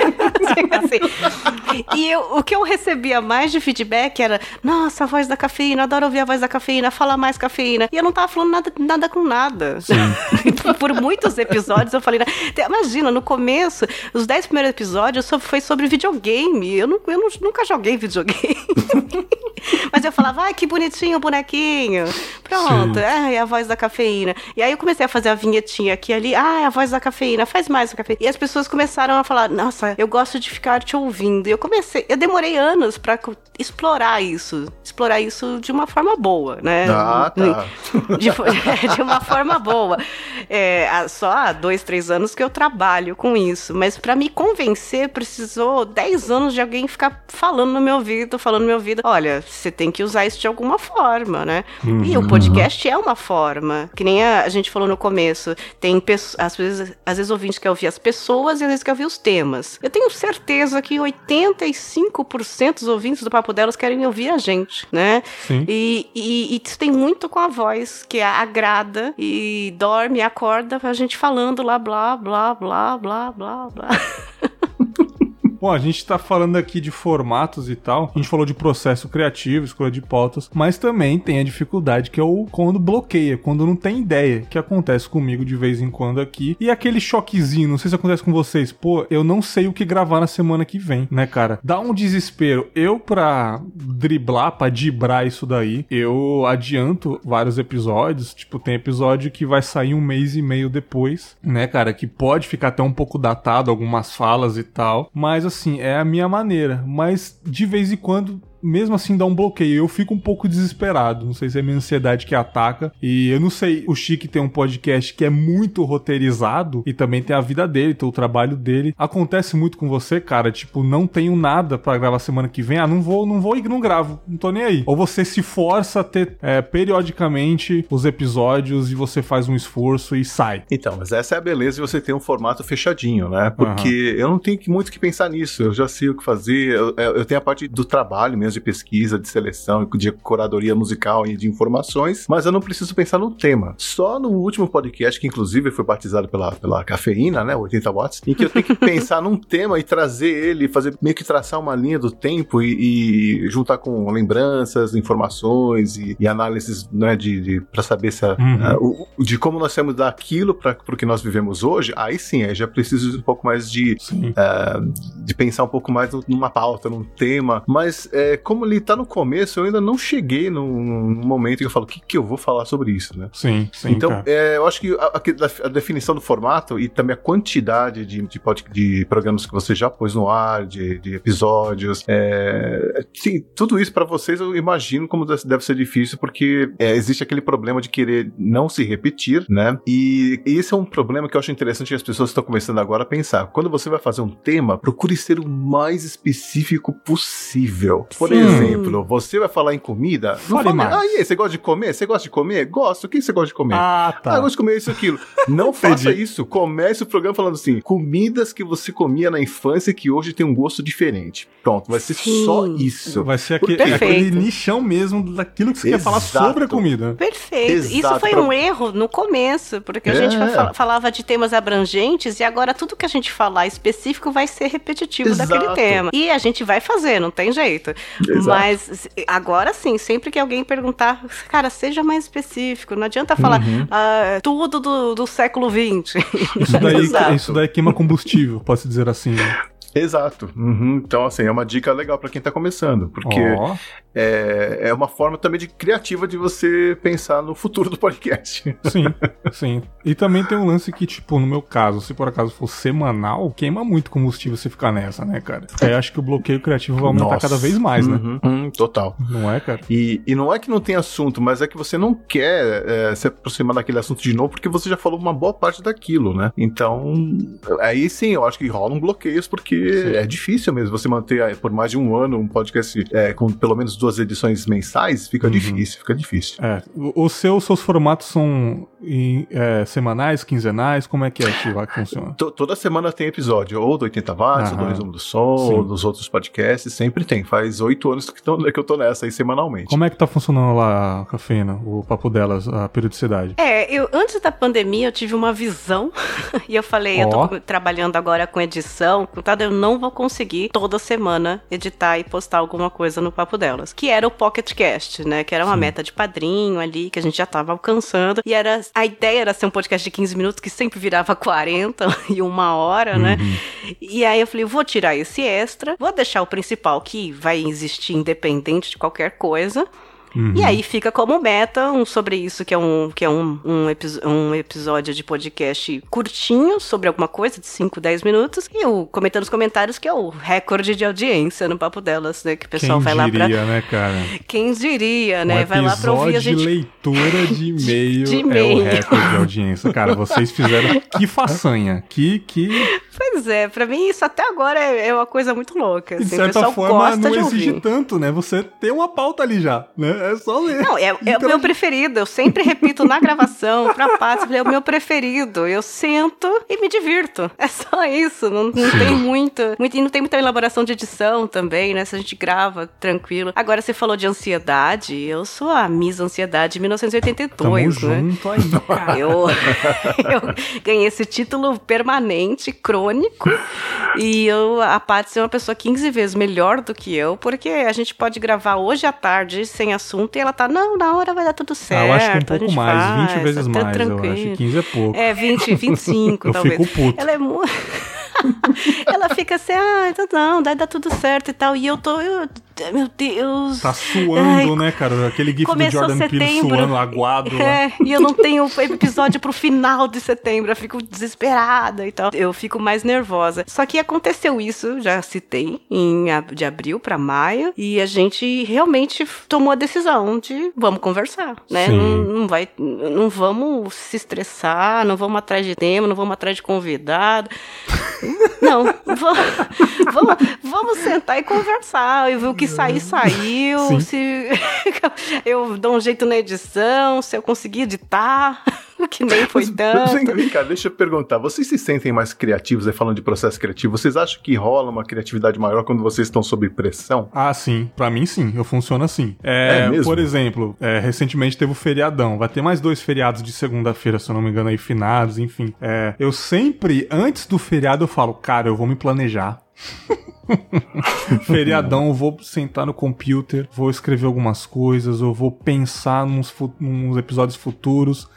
assim. E eu, o que eu recebia mais de feedback era: nossa, a voz da cafeína, adoro ouvir a voz da cafeína, fala mais cafeína. E eu não tava falando nada, nada com nada. [laughs] Por muitos episódios eu falei: imagina, no começo, os 10 primeiros episódios foi sobre videogame. Eu, não, eu nunca joguei videogame. [laughs] Mas eu falava, ai, que bonitinho o bonequinho. Pronto, é a voz da cafeína. E aí eu comecei a fazer a vinhetinha aqui ali, ah, é a voz da cafeína, faz mais a cafeína. E as pessoas começaram a falar, nossa, eu gosto de ficar te ouvindo. E eu comecei, eu demorei anos para explorar isso, explorar isso de uma forma boa, né? Ah, tá. [laughs] De, [laughs] de uma forma boa. É, só há dois, três anos que eu trabalho com isso, mas para me convencer precisou dez anos de alguém ficar falando no meu ouvido, falando no meu ouvido, olha, você tem que usar isso de alguma forma, né? Uhum. E o uhum. podcast é uma forma, que nem a, a gente falou no começo, tem pessoas, às vezes, às vezes ouvintes quer ouvir as pessoas e às vezes quer ouvir os temas. Eu tenho certeza que 85% dos ouvintes do Papo Delas querem ouvir a gente, né? Sim. E, e, e isso tem muito com a voz, que agrada e dorme, acorda, a gente falando lá, blá, blá, blá, blá, blá, blá. [laughs] Bom, a gente tá falando aqui de formatos e tal. A gente falou de processo criativo, escolha de pautas, mas também tem a dificuldade que é o quando bloqueia, quando não tem ideia, que acontece comigo de vez em quando aqui. E aquele choquezinho, não sei se acontece com vocês, pô, eu não sei o que gravar na semana que vem, né, cara? Dá um desespero. Eu, pra driblar, pra dibrar isso daí, eu adianto vários episódios. Tipo, tem episódio que vai sair um mês e meio depois, né, cara? Que pode ficar até um pouco datado, algumas falas e tal, mas assim, é a minha maneira. Mas de vez em quando mesmo assim dá um bloqueio. Eu fico um pouco desesperado. Não sei se é minha ansiedade que ataca. E eu não sei, o Chique tem um podcast que é muito roteirizado e também tem a vida dele, tem o trabalho dele. Acontece muito com você, cara, tipo, não tenho nada para gravar semana que vem. Ah, não vou, não vou e não gravo. Não tô nem aí. Ou você se força a ter é, periodicamente os episódios e você faz um esforço e sai. Então, mas essa é a beleza de você ter um formato fechadinho, né? Porque uhum. eu não tenho muito que pensar nisso. Eu já sei o que fazer. Eu, eu tenho a parte do trabalho mesmo de pesquisa, de seleção, de curadoria musical e de informações, mas eu não preciso pensar no tema. Só no último podcast, que inclusive foi batizado pela, pela cafeína, né, 80 watts, em que eu tenho que [laughs] pensar num tema e trazer ele, fazer meio que traçar uma linha do tempo e, e juntar com lembranças, informações e, e análises, né, de, de para saber se a, uhum. uh, de como nós temos daquilo para o que nós vivemos hoje. Aí sim, aí já preciso um pouco mais de uh, de pensar um pouco mais numa pauta, num tema. Mas é, como ele tá no começo, eu ainda não cheguei num, num momento que eu falo o que, que eu vou falar sobre isso, né? Sim, sim. Então, é, eu acho que a, a, definição do formato e também a quantidade de, de, de programas que você já pôs no ar, de, de episódios, é, sim, tudo isso para vocês eu imagino como deve ser difícil, porque é, existe aquele problema de querer não se repetir, né? E, e esse é um problema que eu acho interessante que as pessoas estão começando agora a pensar. Quando você vai fazer um tema, procure ser o mais específico possível. Por Sim. exemplo, você vai falar em comida, não fale mais. Ah, e aí, você gosta de comer? Você gosta de comer? Gosto. O que você gosta de comer? Ah, tá. Ah, eu gosto de comer isso aquilo. Não [laughs] faça isso. Comece o programa falando assim: comidas que você comia na infância que hoje tem um gosto diferente. Pronto, vai ser Sim. só isso. Vai ser aquele, aquele nichão mesmo daquilo que você Exato. quer falar sobre a comida. Perfeito. Exato. Isso foi um erro no começo, porque a é. gente falava de temas abrangentes e agora tudo que a gente falar específico vai ser repetitivo Exato. daquele tema. E a gente vai fazer, não tem jeito. Exato. Mas agora sim, sempre que alguém perguntar, cara, seja mais específico. Não adianta falar uhum. ah, tudo do, do século XX. Isso daí, [laughs] isso daí queima combustível, pode dizer assim. Né? Exato. Uhum. Então, assim, é uma dica legal para quem tá começando, porque oh. é, é uma forma também de criativa de você pensar no futuro do podcast. Sim, [laughs] sim. E também tem um lance que, tipo, no meu caso, se por acaso for semanal, queima muito combustível você ficar nessa, né, cara? Aí acho que o bloqueio criativo vai aumentar Nossa. cada vez mais, né? uhum. né? Uhum, total. Não é, cara? E, e não é que não tem assunto, mas é que você não quer é, se aproximar daquele assunto de novo, porque você já falou uma boa parte daquilo, né? Então, aí sim, eu acho que rolam bloqueios, porque é difícil mesmo você manter eh, por mais de um ano um podcast é, com pelo menos duas edições mensais, fica uhum. difícil, fica difícil. É, os seus, seus formatos são em, é, semanais, quinzenais, como é que é que funciona? toda semana tem episódio, ou do 80 watts, ou do Resumo do Som, Sim. ou dos outros podcasts, sempre tem. Faz oito anos que, tô, que eu tô nessa aí semanalmente. Como é que tá funcionando lá, Cafeína, o papo delas, a periodicidade? É, eu antes da pandemia eu tive uma visão [laughs] e eu falei, oh. eu tô trabalhando agora com edição, contado, eu não vou conseguir toda semana editar e postar alguma coisa no papo delas. Que era o Pocket Cast, né? Que era uma Sim. meta de padrinho ali, que a gente já tava alcançando. E era. A ideia era ser um podcast de 15 minutos que sempre virava 40 [laughs] e uma hora, né? uhum. né? E aí eu falei, vou tirar esse extra, vou deixar o principal que vai existir independente de qualquer coisa. Uhum. E aí fica como meta um sobre isso, que é um, que é um, um, um, episódio de podcast curtinho sobre alguma coisa, de 5, 10 minutos, e o comentando os comentários, que é o recorde de audiência no papo delas, né? Que o pessoal Quem vai diria, lá pra. né, cara? Quem diria, né? Um vai lá pra ouvir a gente. leitura de [laughs] e-mail de, de é o recorde de audiência. Cara, vocês fizeram [laughs] que façanha. Que, que. Pois é, pra mim isso até agora é, é uma coisa muito louca. Assim, de certa forma, não exige ouvir. tanto, né? Você tem uma pauta ali já, né? É só ler. Não, é, é então... o meu preferido. Eu sempre repito na gravação, pra Paty, é o meu preferido. Eu sento e me divirto. É só isso. Não, não tem muito, muito. E não tem muita elaboração de edição também, né? Se a gente grava tranquilo. Agora, você falou de ansiedade. Eu sou a Miss Ansiedade 1982. Tamo né? junto aí. [laughs] Eu, eu ganhei esse título permanente, crônico. E eu, a Paty é uma pessoa 15 vezes melhor do que eu, porque a gente pode gravar hoje à tarde sem assunto e ela tá, não, na hora vai dar tudo certo. Ah, eu acho que um pouco mais, faz, 20 vezes tá mais, tranquilo. eu acho. 15 é pouco. É, 20, 25 eu talvez. Eu fico puto. Ela é muito... [laughs] ela fica assim, ah, então não, daí dá tudo certo e tal. E eu tô, eu, meu Deus. Tá suando, Ai, né, cara? Aquele gif do Jordan Peele suando, aguado. É, e eu não tenho episódio pro final de setembro, eu fico desesperada e tal. Eu fico mais nervosa. Só que aconteceu isso, já citei, em, de abril para maio, e a gente realmente tomou a decisão de vamos conversar, né? Não, não, vai, não vamos se estressar, não vamos atrás de tema, não vamos atrás de convidado. Não, [laughs] vamos, vamos, vamos sentar e conversar e ver o que sair, saiu. Sim. Se [laughs] eu dou um jeito na edição, se eu conseguir editar. [laughs] que nem foi tanto. Vem, vem cá, deixa eu perguntar. Vocês se sentem mais criativos aí falando de processo criativo? Vocês acham que rola uma criatividade maior quando vocês estão sob pressão? Ah, sim. Pra mim, sim. Eu funciono assim. É, É mesmo? Por exemplo, é, recentemente teve o feriadão. Vai ter mais dois feriados de segunda-feira, se eu não me engano, aí, finados, enfim. É, eu sempre, antes do feriado, eu falo, cara, eu vou me planejar. [laughs] Feriadão, vou sentar no computer, vou escrever algumas coisas, eu vou pensar nos, nos episódios futuros.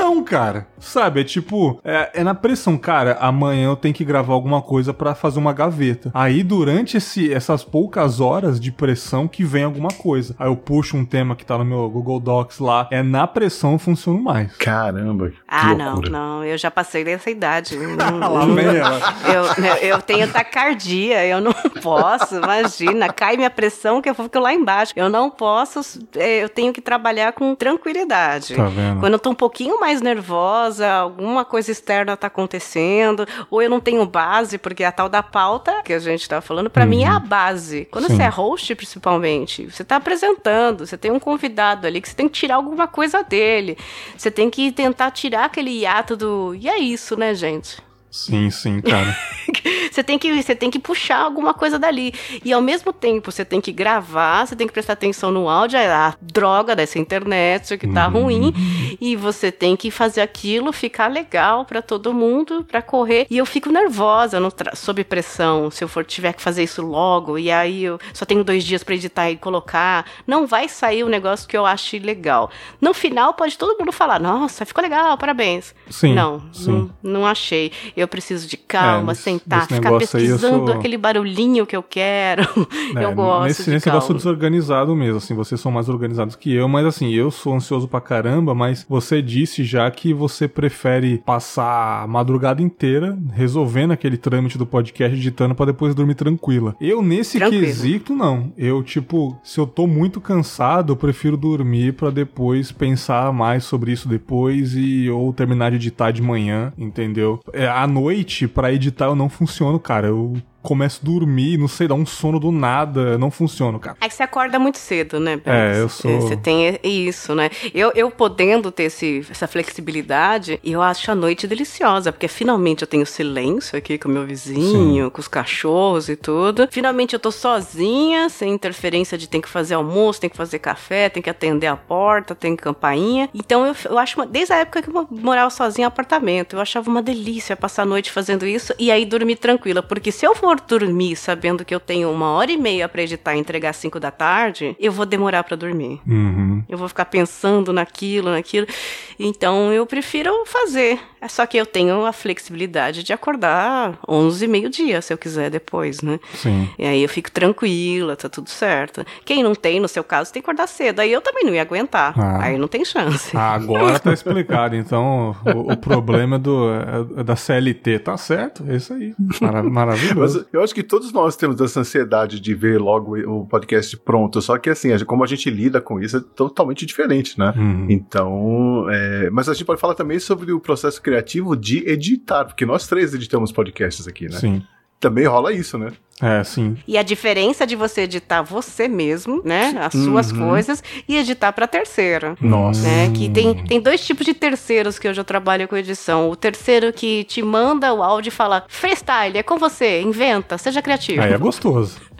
Não, cara. Sabe, é tipo, é, é na pressão, cara. Amanhã eu tenho que gravar alguma coisa pra fazer uma gaveta. Aí, durante esse, essas poucas horas de pressão, que vem alguma coisa. Aí eu puxo um tema que tá no meu Google Docs lá. É na pressão eu funciono mais. Caramba, que Ah, não, loucura. não, eu já passei dessa idade. [laughs] Não- ela. Eu, eu- eu tenho tacardia, eu não [laughs] posso, imagina, cai minha pressão que eu fico lá embaixo. Eu não posso, é, eu tenho que trabalhar com tranquilidade. Tá vendo? Quando eu tô um pouquinho mais nervosa, alguma coisa externa tá acontecendo, ou eu não tenho base, porque a tal da pauta que a gente tá falando, pra mim é a base. Quando Sim. você é host, principalmente, você tá apresentando, você tem um convidado ali que você tem que tirar alguma coisa dele. Você tem que tentar tirar aquele hiato do. E é isso, né, gente? Sim, sim, cara. [laughs] Você tem, que, você tem que puxar alguma coisa dali. E ao mesmo tempo, você tem que gravar, você tem que prestar atenção no áudio, é a droga dessa internet que tá ruim. E você tem que fazer aquilo ficar legal pra todo mundo, pra correr. E eu fico nervosa sob pressão, se eu for tiver que fazer isso logo. E aí eu só tenho dois dias pra editar e colocar. Não vai sair o negócio que eu ache legal. No final, pode todo mundo falar: Nossa, ficou legal, parabéns. Sim, Não, sim. não, não achei. Eu preciso de calma, É, sentar, ficar pesquisando sou- aquele barulhinho que eu quero. [laughs] É, eu gosto Nesse, de nesse negócio desorganizado mesmo, assim, vocês são mais organizados que eu, mas assim, eu sou ansioso pra caramba, mas você disse já que você prefere passar a madrugada inteira resolvendo aquele trâmite do podcast, editando pra depois dormir tranquila. Eu, nesse Tranquilo. quesito, não. Eu, tipo, se eu tô muito cansado, eu prefiro dormir pra depois pensar mais sobre isso depois e ou terminar de editar de manhã, entendeu? É, à noite, pra editar, eu não funciono, cara. Eu começo a dormir, não sei, dá um sono do nada, não funciona, cara. É que você acorda muito cedo, né? É, eu sou- Você tem isso, né? Eu, eu podendo ter esse, essa flexibilidade, eu acho a noite deliciosa, porque finalmente eu tenho silêncio aqui com o meu vizinho, com os cachorros e tudo. Finalmente eu tô sozinha, sem interferência de tem que fazer almoço, tem que fazer café, tem que atender a porta, tem campainha. Então eu, eu acho, uma, desde a época que eu morava sozinha em apartamento, eu achava uma delícia passar a noite fazendo isso e aí dormir tranquila, porque se eu for dormir sabendo que eu tenho uma hora e meia pra editar e entregar às cinco da tarde, eu vou demorar pra dormir. Uhum. Eu vou ficar pensando naquilo, naquilo. Então eu prefiro fazer. É só que eu tenho a flexibilidade de acordar 11 meio-dia, se eu quiser depois, né? Sim. E aí eu fico tranquila, tá tudo certo. Quem não tem, no seu caso, tem que acordar cedo. Aí eu também não ia aguentar. Ah. Aí não tem chance. Ah, Agora tá explicado. Então, o, o problema é, do, é da CLT. Tá certo, é isso aí. Mara- Mas eu acho que todos nós temos essa ansiedade de ver logo o podcast pronto. Só que assim, como a gente lida com isso é totalmente diferente, né? Uhum. Então, é, mas a gente pode falar também sobre o processo criativo de editar, porque nós três editamos podcasts aqui, né? Sim. Também rola isso, né? É, sim. E a diferença de você editar você mesmo, né? As suas coisas, e editar pra terceiro. Nossa. né? Que tem, tem dois tipos de terceiros que eu já trabalho com edição. O terceiro que te manda o áudio e fala: freestyle, é com você, inventa, seja criativo. Aí é gostoso. [laughs]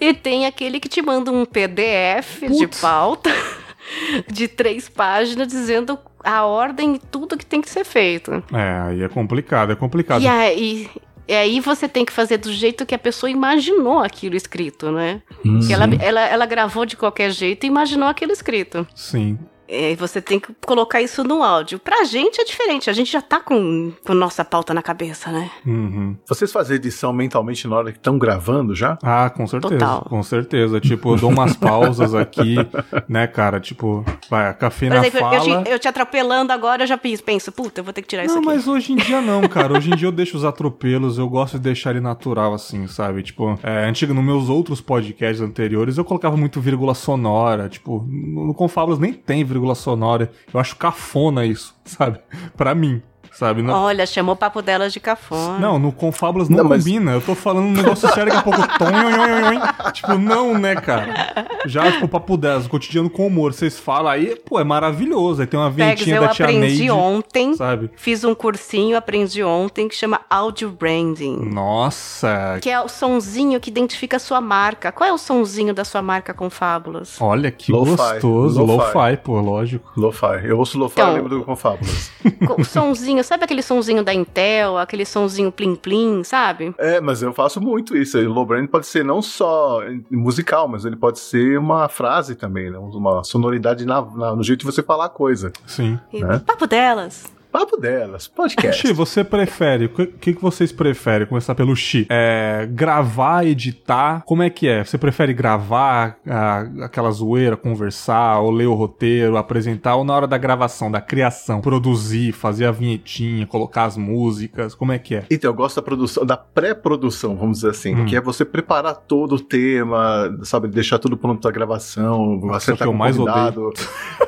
E tem aquele que te manda um PDF de Putz. pauta [laughs] de três páginas dizendo a ordem e tudo que tem que ser feito. É, aí é complicado, é complicado. E aí, e aí você tem que fazer do jeito que a pessoa imaginou aquilo escrito, né? Que ela, ela, ela gravou de qualquer jeito e imaginou aquilo escrito. Sim. É, E você tem que colocar isso no áudio. Pra gente é diferente, a gente já tá com, com nossa pauta na cabeça, né? Uhum. Vocês fazem edição mentalmente na hora que estão gravando já? Ah, com certeza. Total. Com certeza. Tipo, eu dou umas pausas aqui, [laughs] né, cara? Tipo, vai, a Por cafeína exemplo, fala. eu te, eu te atropelando agora, eu já penso, penso, puta, eu vou ter que tirar isso Não, aqui. mas hoje em dia não, cara. Hoje em dia eu deixo os atropelos, eu gosto de deixar ele natural, assim, sabe? Tipo, é, antigo, nos meus outros podcasts anteriores, eu colocava muito vírgula sonora. Tipo, no, Confábulos nem tem vírgula sonora. Eu acho cafona isso, [laughs] sabe? Pra mim. Sabe? Não, Olha, chamou o papo delas de cafona. não no Confábulas não, Não, mas- combina. Eu tô falando um negócio sério, daqui a pouco tom, oi, oi, oi. Tipo, não, né, cara? Já, tipo, o papo delas, o cotidiano com humor, vocês falam aí, pô, é maravilhoso. Aí tem uma Pegs, vinhetinha eu da tia aprendi Neide, ontem. sabe? Fiz um cursinho, aprendi ontem, que chama Audio Branding. Nossa, Que é o sonzinho que identifica a sua marca. Qual é o sonzinho da sua marca com fábulas? olha que Lo-fi, gostoso. lo-fi. Lo-fi, pô, lógico. Lo-fi. Eu ouço lo-fi, Então- eu lembro do Confábulas. [laughs] O sonzinho, sabe aquele sonzinho da Intel, aquele sonzinho plim-plim, sabe? É, mas eu faço muito isso. O low brand pode ser não só musical, mas ele pode ser uma frase também, né? Uma sonoridade na- na- no jeito de você falar a coisa. Sim. E Né? Papo delas. Papo delas, podcast. Xi, você prefere, o que, que vocês preferem? Começar pelo Xi. É, gravar, editar, como é que é? Você prefere gravar ah, aquela zoeira, conversar, ou ler o roteiro, apresentar, ou na hora da gravação, da criação, produzir, fazer a vinhetinha, colocar as músicas, como é que é? Então, eu gosto da produção, da pré-produção, vamos dizer assim, Hum. que é você preparar todo o tema, sabe, deixar tudo pronto pra gravação, é acertar que eu mais convidado.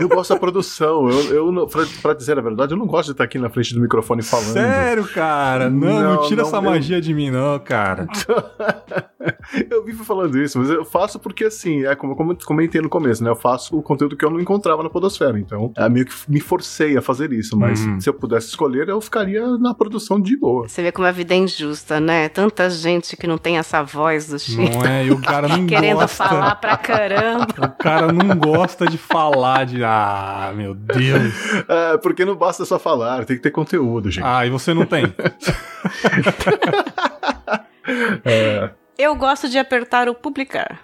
Eu gosto da produção, eu, eu pra, pra dizer a verdade, eu não gosto de estar aqui na frente do microfone falando. Sério, cara? Não, não, Não, tira não, essa eu- magia de mim, não, cara. [laughs] [laughs] eu vivo falando isso, mas eu faço porque assim, é como, como eu comentei no começo, né? Eu faço o conteúdo que eu não encontrava na Podosfera. Então, é meio que me forcei a fazer isso. Mas Uhum. se eu pudesse escolher, eu ficaria na produção de boa. Você vê como a vida é injusta, né? Tanta gente que não tem essa voz do Chico. Não é? E o cara [laughs] não Querendo gosta. falar pra caramba. [laughs] O cara não gosta de falar de. Ah, meu Deus. É, porque não basta só falar, tem que ter conteúdo, gente. Ah, e você não tem. É, Eu gosto de apertar o publicar.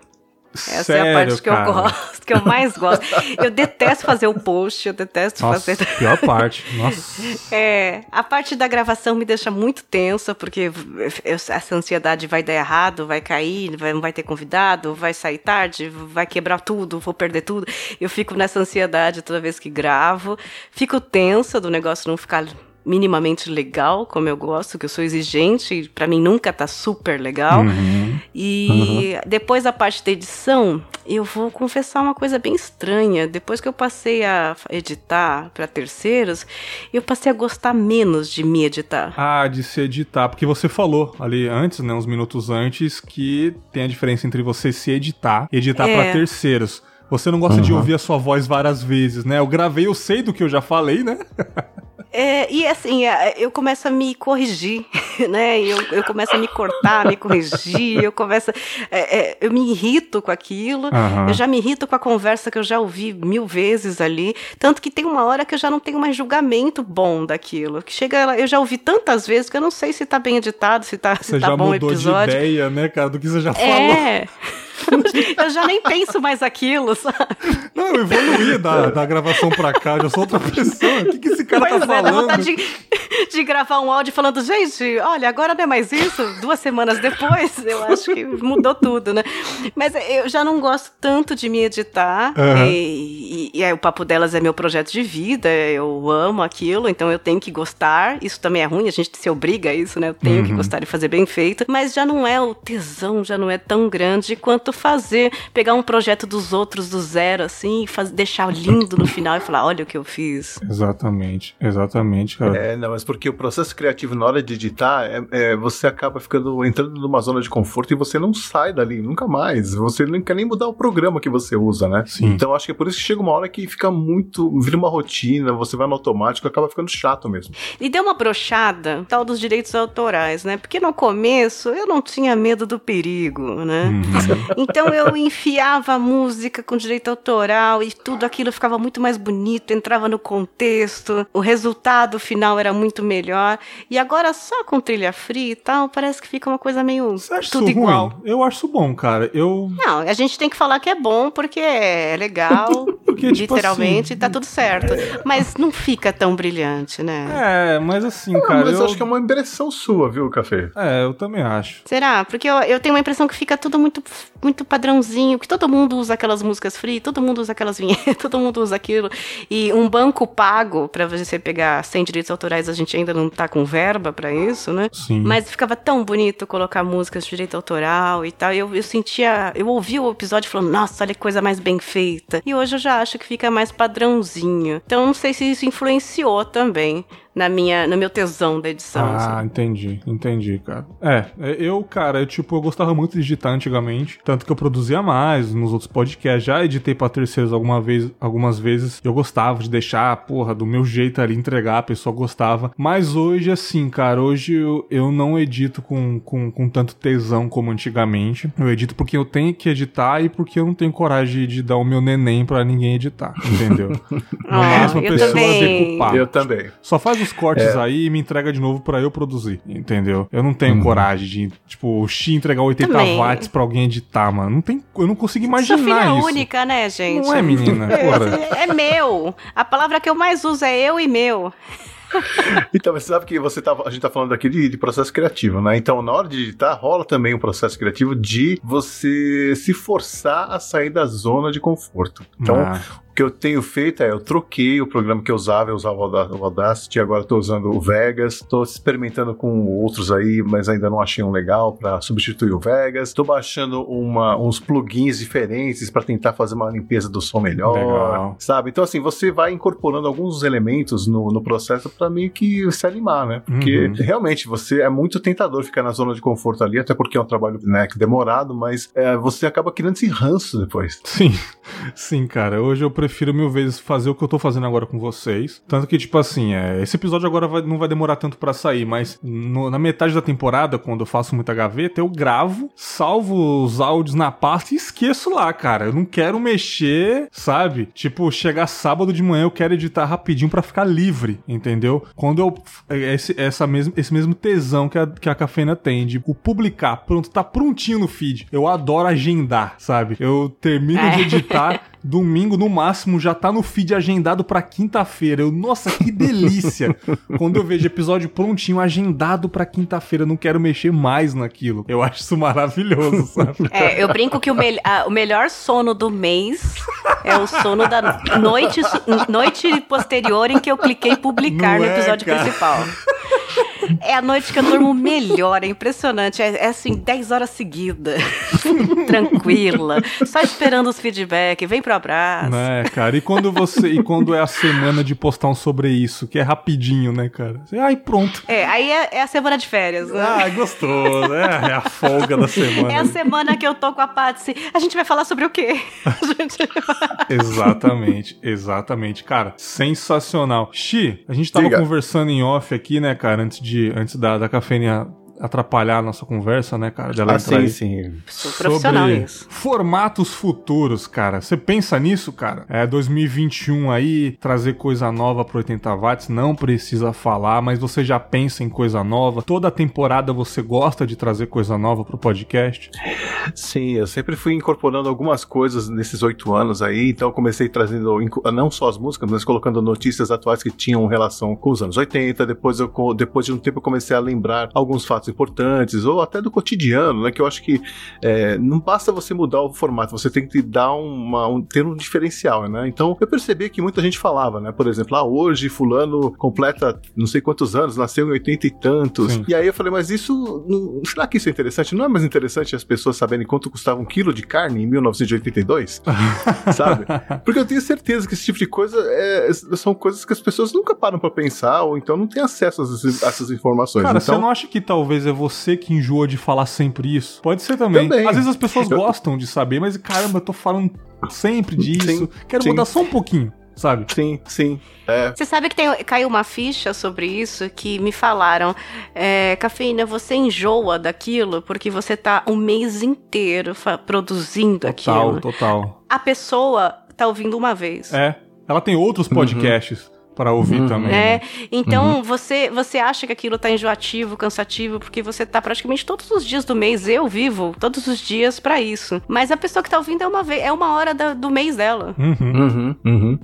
Essa Sério, é a parte que cara? eu gosto, que eu mais gosto. Eu detesto fazer o post, eu detesto Nossa, fazer. [laughs] pior parte. Nossa. É, a parte da gravação me deixa muito tensa, porque eu- essa ansiedade vai dar errado, vai cair, vai- não vai ter convidado, vai sair tarde, vai quebrar tudo, vou perder tudo. Eu fico nessa ansiedade toda vez que gravo. Fico tensa do negócio não ficar minimamente legal, como eu gosto, que eu sou exigente, pra mim nunca tá super legal. Uhum. E depois da parte da edição, eu vou confessar uma coisa bem estranha. Depois que eu passei a editar para terceiros, eu passei a gostar menos de me editar. Ah, de se editar. Porque você falou ali antes, né, uns minutos antes, que tem a diferença entre você se editar e editar É. pra terceiros. Você não gosta de ouvir a sua voz várias vezes, né? Eu gravei, eu sei do que eu já falei, né? É, e assim, é, eu começo a me corrigir, [laughs] né? Eu, eu começo a me cortar, me corrigir, eu começo. é, é, eu me irrito com aquilo, Aham. eu já me irrito com a conversa que eu já ouvi mil vezes ali. Tanto que tem uma hora que eu já não tenho mais julgamento bom daquilo. Que chega, eu já ouvi tantas vezes que eu não sei se tá bem editado, se tá, se Você tá já bom o mudou de episódio. ideia, né, cara, do que você já falou. É. [laughs] [laughs] eu já nem penso mais aquilo, sabe? Não, eu evoluí da, da gravação pra cá, já sou outra pessoa. O que, que esse cara Pois tá é, dá falando? vontade de, de gravar um áudio falando, gente, olha, agora não é mais isso. Duas semanas depois, eu acho que mudou tudo, né? Mas eu já não gosto tanto de me editar. Aham. E, e- e aí o Papo Delas é meu projeto de vida, eu amo aquilo, então eu tenho que gostar. Isso também é ruim, a gente se obriga a isso, né? Eu tenho que gostar e fazer bem feito. Mas já não é o tesão, já não é tão grande quanto fazer, pegar um projeto dos outros do zero, assim, e faz, deixar lindo no final e falar, olha o que eu fiz. Exatamente, exatamente, cara. É, não, mas porque o processo criativo na hora de editar, é, é, você acaba ficando entrando numa zona de conforto e você não sai dali nunca mais. Você não quer nem mudar o programa que você usa, né? Sim. Então acho que é por isso que chega uma hora que fica muito. vira uma rotina, você vai no automático, acaba ficando chato mesmo. E deu uma brochada, tal dos direitos autorais, né? Porque no começo eu não tinha medo do perigo, né? Uhum. [laughs] Então eu enfiava a música com direito autoral e tudo aquilo ficava muito mais bonito, entrava no contexto, o resultado final era muito melhor. E agora só com trilha free e tal, parece que fica uma coisa meio Você acha tudo isso igual. ruim? Eu acho isso bom, cara. Eu. Não, a gente tem que falar que é bom porque é legal, [laughs] Porque, tipo literalmente, assim, tá tudo certo. Mas não fica tão brilhante, né? É, mas assim, Ah, cara. mas eu... acho que é uma impressão sua, viu, Café? É, eu também acho. Será? Porque eu, eu tenho uma impressão que fica tudo muito, muito padrãozinho, que todo mundo usa aquelas músicas free, todo mundo usa aquelas [laughs] vinhetas, todo mundo usa aquilo. E um banco pago pra você pegar sem direitos autorais, a gente ainda não tá com verba pra isso, né? Sim. Mas ficava tão bonito colocar músicas de direito autoral e tal. E eu, eu sentia, eu ouvi o episódio falando, nossa, olha que coisa mais bem feita. E hoje eu já acho que fica mais padrãozinho. Então não sei se isso influenciou também na minha, no meu tesão da edição. Ah, assim. entendi, entendi, cara. É, eu, cara, eu, tipo, eu gostava muito de editar antigamente, tanto que eu produzia mais nos outros podcasts, já editei pra terceiros alguma vez, algumas vezes, eu gostava de deixar, porra, do meu jeito ali, entregar, a pessoa gostava, mas hoje, assim, cara, hoje eu, eu não edito com, com, com tanto tesão como antigamente, eu edito porque eu tenho que editar e porque eu não tenho coragem de dar o meu neném pra ninguém editar, entendeu? [laughs] No Ah, máximo a pessoa também. decupar. Eu também. Só faz os cortes aí e me entrega de novo pra eu produzir, entendeu? Eu não tenho coragem de, tipo, o Xi entregar 80 Também. watts pra alguém editar, mano. Não tem, eu não consigo Sua filha imaginar é isso. única, né, gente? Não é, menina? [laughs] Porra. É meu. A palavra que eu mais uso é eu e meu. [laughs] Então, você sabe que você tava, a gente tá falando aqui de, de processo criativo, né? Então, na hora de editar, rola também um processo criativo de você se forçar a sair da zona de conforto. Então, Ah, o que eu tenho feito é, eu troquei o programa que eu usava, eu usava o Auda- o Audacity, agora estou usando o Vegas, estou experimentando com outros aí, mas ainda não achei um legal para substituir o Vegas. Estou baixando uma- uns plugins diferentes para tentar fazer uma limpeza do som melhor, Legal. sabe? Então assim, você vai incorporando alguns elementos no, no processo para meio que se animar, né? Porque Uhum. realmente você é muito tentador ficar na zona de conforto ali, até porque é um trabalho né, que demorado, mas é, você acaba criando esse ranço depois. Sim, sim, cara. Hoje eu prefiro mil vezes fazer o que eu tô fazendo agora com vocês. Tanto que, tipo assim, é, esse episódio agora vai- não vai demorar tanto pra sair, mas no- na metade da temporada, quando eu faço muita gaveta, eu gravo, salvo os áudios na pasta e esqueço lá, cara. Eu não quero mexer, sabe? Tipo, chegar sábado de manhã, eu quero editar rapidinho pra ficar livre, entendeu? Quando eu. é Esse, essa mesmo, esse mesmo tesão que a, que a cafeína tem de o publicar, pronto, tá prontinho no feed. Eu adoro agendar, sabe? Eu termino de É. editar. [laughs] Domingo, no máximo, já tá no feed agendado pra quinta-feira. Eu, nossa, que delícia! [laughs] Quando eu vejo episódio prontinho, agendado pra quinta-feira, não quero mexer mais naquilo. Eu acho isso maravilhoso, [laughs] sabe? É, eu brinco que o, mel- a- o melhor sono do mês é o sono da noite, noite posterior em que eu cliquei publicar Não no é, episódio cara? principal. [laughs] É a noite que eu durmo melhor, é impressionante. É, é assim, 10 horas seguidas. [laughs] Tranquila. Só esperando os feedback. Vem pro abraço. Né, cara? E quando você. E quando é a semana de postar um sobre isso, que é rapidinho, né, cara? Ai, pronto. É, aí é, é a semana de férias, né? Ah, gostoso. É, é a folga da semana. É a semana que eu tô com a Patsy. A gente vai falar sobre o quê? [laughs] A gente- Exatamente, exatamente. Cara, sensacional. Xi, a gente tava Diga. conversando em off aqui, né, cara, antes, de, antes da, da cafeína atrapalhar a nossa conversa, né, cara? Dela Ah, entrar sim, aí. sim. Sou profissional Sobre formatos futuros, cara. Você pensa nisso, cara? É 2021 aí, trazer coisa nova pro 80 watts, não precisa falar, mas você já pensa em coisa nova. Toda temporada você gosta de trazer coisa nova pro podcast? Sim, eu sempre fui incorporando algumas coisas nesses oito anos aí, então eu comecei trazendo não só as músicas, mas colocando notícias atuais que tinham relação com os anos 80. Depois, eu, depois de um tempo eu comecei a lembrar alguns fatos importantes, ou até do cotidiano, né? Que eu acho que é, não basta você mudar o formato, você tem que dar uma, um, ter um diferencial, né? Então eu percebi que muita gente falava, né? Por exemplo, ah, hoje fulano completa não sei quantos anos, nasceu em 80 e tantos. Sim. E aí eu falei, mas isso, não- será que isso é interessante? Não é mais interessante as pessoas saberem quanto custava um quilo de carne em 1982? [laughs] Sabe? Porque eu tenho certeza que esse tipo de coisa é- são coisas que as pessoas nunca param pra pensar, ou então não têm acesso a essas, a essas informações. Cara, então, você não acha que talvez é você que enjoa de falar sempre isso? Pode ser também. Também. Às vezes as pessoas Eu- gostam de saber, mas caramba, eu tô falando sempre disso. Sim, Quero sim. mudar só um pouquinho, sabe? Sim, sim. É, Você sabe que tem, caiu uma ficha sobre isso que me falaram. É, cafeína, você enjoa daquilo porque você tá um mês inteiro produzindo Total, aquilo. total. A pessoa tá ouvindo uma vez. É. Ela tem outros podcasts pra ouvir Uhum. também. É, né? então você, você acha que aquilo tá enjoativo, cansativo, porque você tá praticamente todos os dias do mês, eu vivo todos os dias pra isso. Mas a pessoa que tá ouvindo é uma vez, é uma hora da- do mês dela. Uhum. Uhum, uhum.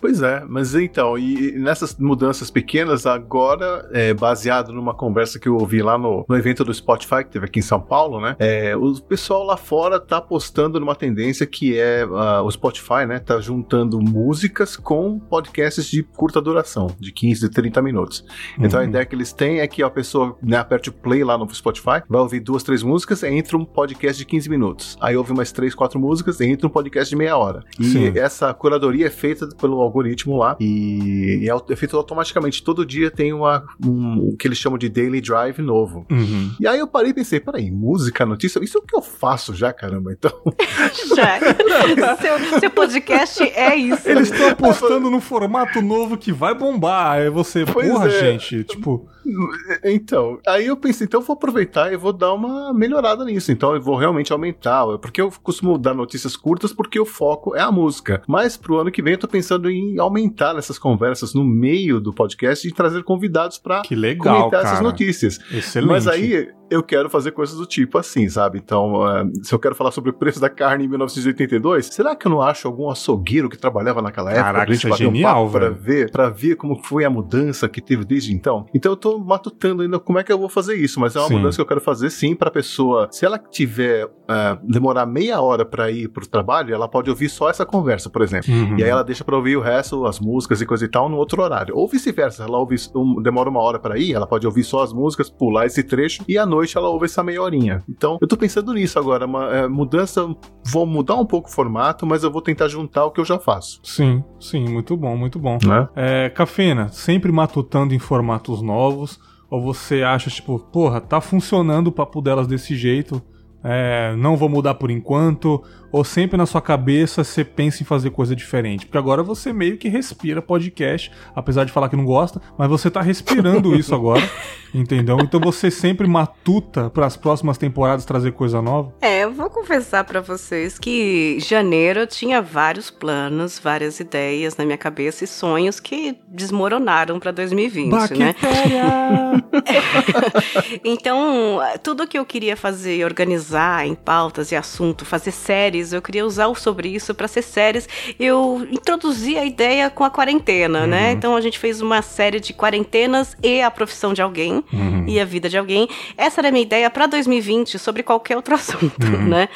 Pois é, mas então, e nessas mudanças pequenas, agora, é, baseado numa conversa que eu ouvi lá no, no evento do Spotify, que teve aqui em São Paulo, né? É, o pessoal lá fora tá apostando numa tendência que é ah, o Spotify, né? Tá juntando músicas com podcasts de curta duração, de 15 a 30 minutos. Então a Uhum. ideia que eles têm é que a pessoa né, aperte o play lá no Spotify, vai ouvir duas, três músicas, entra um podcast de 15 minutos. Aí ouve mais três, quatro músicas, entra um podcast de meia hora. E Sim. essa curadoria é feita pelo algoritmo lá e é, é feito automaticamente. Todo dia tem uma, um, o que eles chamam de daily drive novo. Uhum. E aí eu parei e pensei, peraí, música, notícia, isso é o que eu faço já, caramba. Então, [laughs] Já. [laughs] seu, seu podcast é isso. Eles estão apostando no formato novo que vai bombar. Aí você, Pois porra, é. gente, tipo, então, aí eu pensei, então eu vou aproveitar e vou dar uma melhorada nisso. Então eu vou realmente aumentar, porque eu costumo dar notícias curtas porque o foco é a música. Mas pro ano que vem eu tô pensando em aumentar essas conversas no meio do podcast e trazer convidados legal, comentar essas cara. notícias. Excelente. Mas aí eu quero fazer coisas do tipo assim, sabe? Então, eh, se eu quero falar sobre o preço da carne em 1982, será que eu não acho algum açougueiro que trabalhava naquela época? Caraca, pra gente é um genial, pra velho. ver, pra ver como foi a mudança que teve desde então? Então eu tô matutando ainda como é que eu vou fazer isso, mas é uma Sim. mudança que eu quero fazer sim pra pessoa. Se ela tiver eh, demorar meia hora pra ir pro trabalho, ela pode ouvir só essa conversa, por exemplo. Uhum. E aí ela deixa pra ouvir o resto, as músicas e coisa e tal, no outro horário. Ou vice-versa, ela ouve, um- demora uma hora pra ir, ela pode ouvir só as músicas, pular esse trecho, e à noite ela ouve essa meia horinha. Então, eu tô pensando nisso agora, uma é, mudança, vou mudar um pouco o formato, mas eu vou tentar juntar o que eu já faço. Sim, sim, muito bom, muito bom. Né? É, Cafena, sempre matutando em formatos novos, ou você acha, tipo, porra, tá funcionando o papo delas desse jeito, é, não vou mudar por enquanto, ou sempre na sua cabeça você pensa em fazer coisa diferente? Porque agora você meio que respira podcast, apesar de falar que não gosta, mas você tá respirando [laughs] isso agora, entendeu? Então você sempre matuta para as próximas temporadas trazer coisa nova? É, eu vou confessar pra vocês que janeiro eu tinha vários planos, várias ideias na minha cabeça e sonhos que desmoronaram pra 2020, né? [laughs] Então, tudo que eu queria fazer e organizar em pautas e assunto, fazer séries, eu queria usar o sobre isso para ser séries. Eu introduzi a ideia com a quarentena, né? Então a gente fez uma série de quarentenas e a profissão de alguém Uhum. e a vida de alguém. Essa era a minha ideia para 2020 sobre qualquer outro [laughs] assunto, né?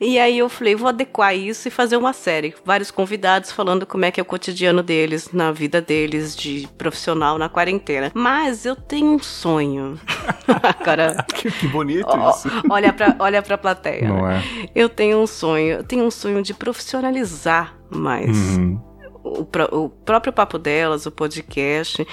E aí eu falei, vou adequar isso e fazer uma série. Vários convidados falando como é que é o cotidiano deles, na vida deles, de profissional na quarentena. Mas eu tenho um sonho. [laughs] Agora, Que, que bonito ó, isso. olha pra, olha pra plateia. Não é? Eu tenho um sonho, eu tenho um sonho de profissionalizar mais Uhum. O, o próprio papo delas, o podcast,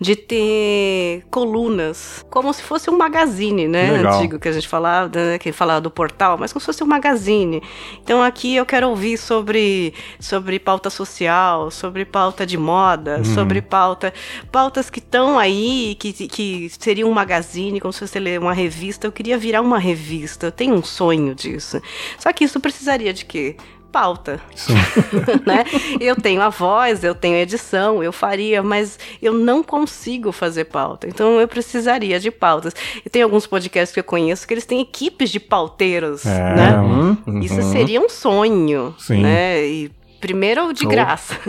de ter colunas, como se fosse um magazine, né? Legal. Antigo que a gente falava, né, que falava do portal, mas como se fosse um magazine. Então aqui eu quero ouvir sobre, sobre pauta social, sobre pauta de moda, Uhum. sobre pauta. pautas que estão aí, que, que seria um magazine, como se você ler uma revista. Eu queria virar uma revista, eu tenho um sonho disso. Só que isso precisaria de quê? Pauta [laughs] né? Eu tenho a voz, eu tenho edição, eu faria, mas eu não consigo fazer pauta. Então eu precisaria de pautas. E tem alguns podcasts que eu conheço que eles têm equipes de pauteiros, É, né? Isso uhum. seria um sonho, Sim. né? E primeiro de Oh. graça. [laughs]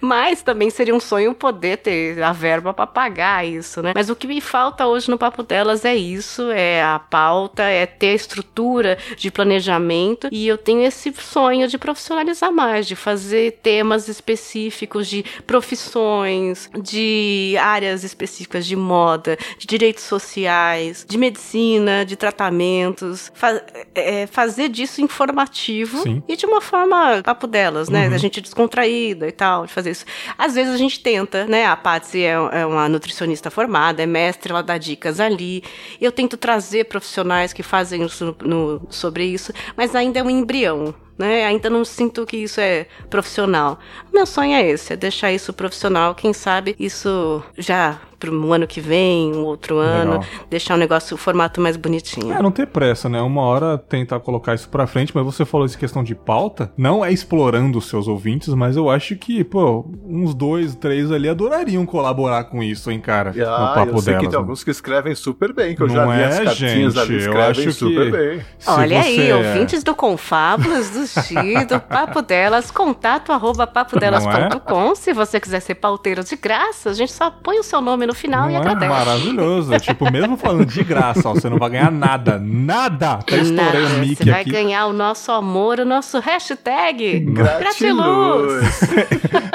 Mas também seria um sonho poder ter a verba para pagar isso, né? Mas o que me falta hoje no papo delas é isso, é a pauta, é ter a estrutura de planejamento e eu tenho esse sonho de profissionalizar mais, de fazer temas específicos de profissões, de áreas específicas de moda, de direitos sociais, de medicina, de tratamentos, fa- é, fazer disso informativo Sim. e de uma forma papo delas, né? Uhum. Da gente descontraída e tal, de fazer isso. Às vezes a gente tenta, né? A Patsy é, é uma nutricionista formada, é mestre, ela dá dicas ali. Eu tento trazer profissionais que fazem isso no- no- sobre isso, mas ainda é um embrião. Né? Ainda não sinto que isso é profissional. Meu sonho é esse, é deixar isso profissional. Quem sabe isso já para um ano que vem, um outro ano, Legal. deixar o negócio, o formato mais bonitinho. É, não ter pressa, né? Uma hora tentar colocar isso pra frente, mas você falou essa questão de pauta, não é explorando os seus ouvintes, mas eu acho que, pô, uns dois, três ali adorariam colaborar com isso, hein, cara? no Ah, papo eu sei delas. que tem né? alguns que escrevem super bem, que eu Não já vi é, as cartinhas gente, ali, eu escrevem acho super que- bem. Olha você aí, é- ouvintes do Confábulas, G do Papo Delas, contato arroba papodelas.com. É? Se você quiser ser pauteiro de graça, a gente só põe o seu nome no final não e é agradece. Maravilhoso. tipo, mesmo falando de graça, ó, você não vai ganhar nada. Nada! Tá estourei o mic Você vai ganhar o nosso amor, o nosso hashtag gratiluz.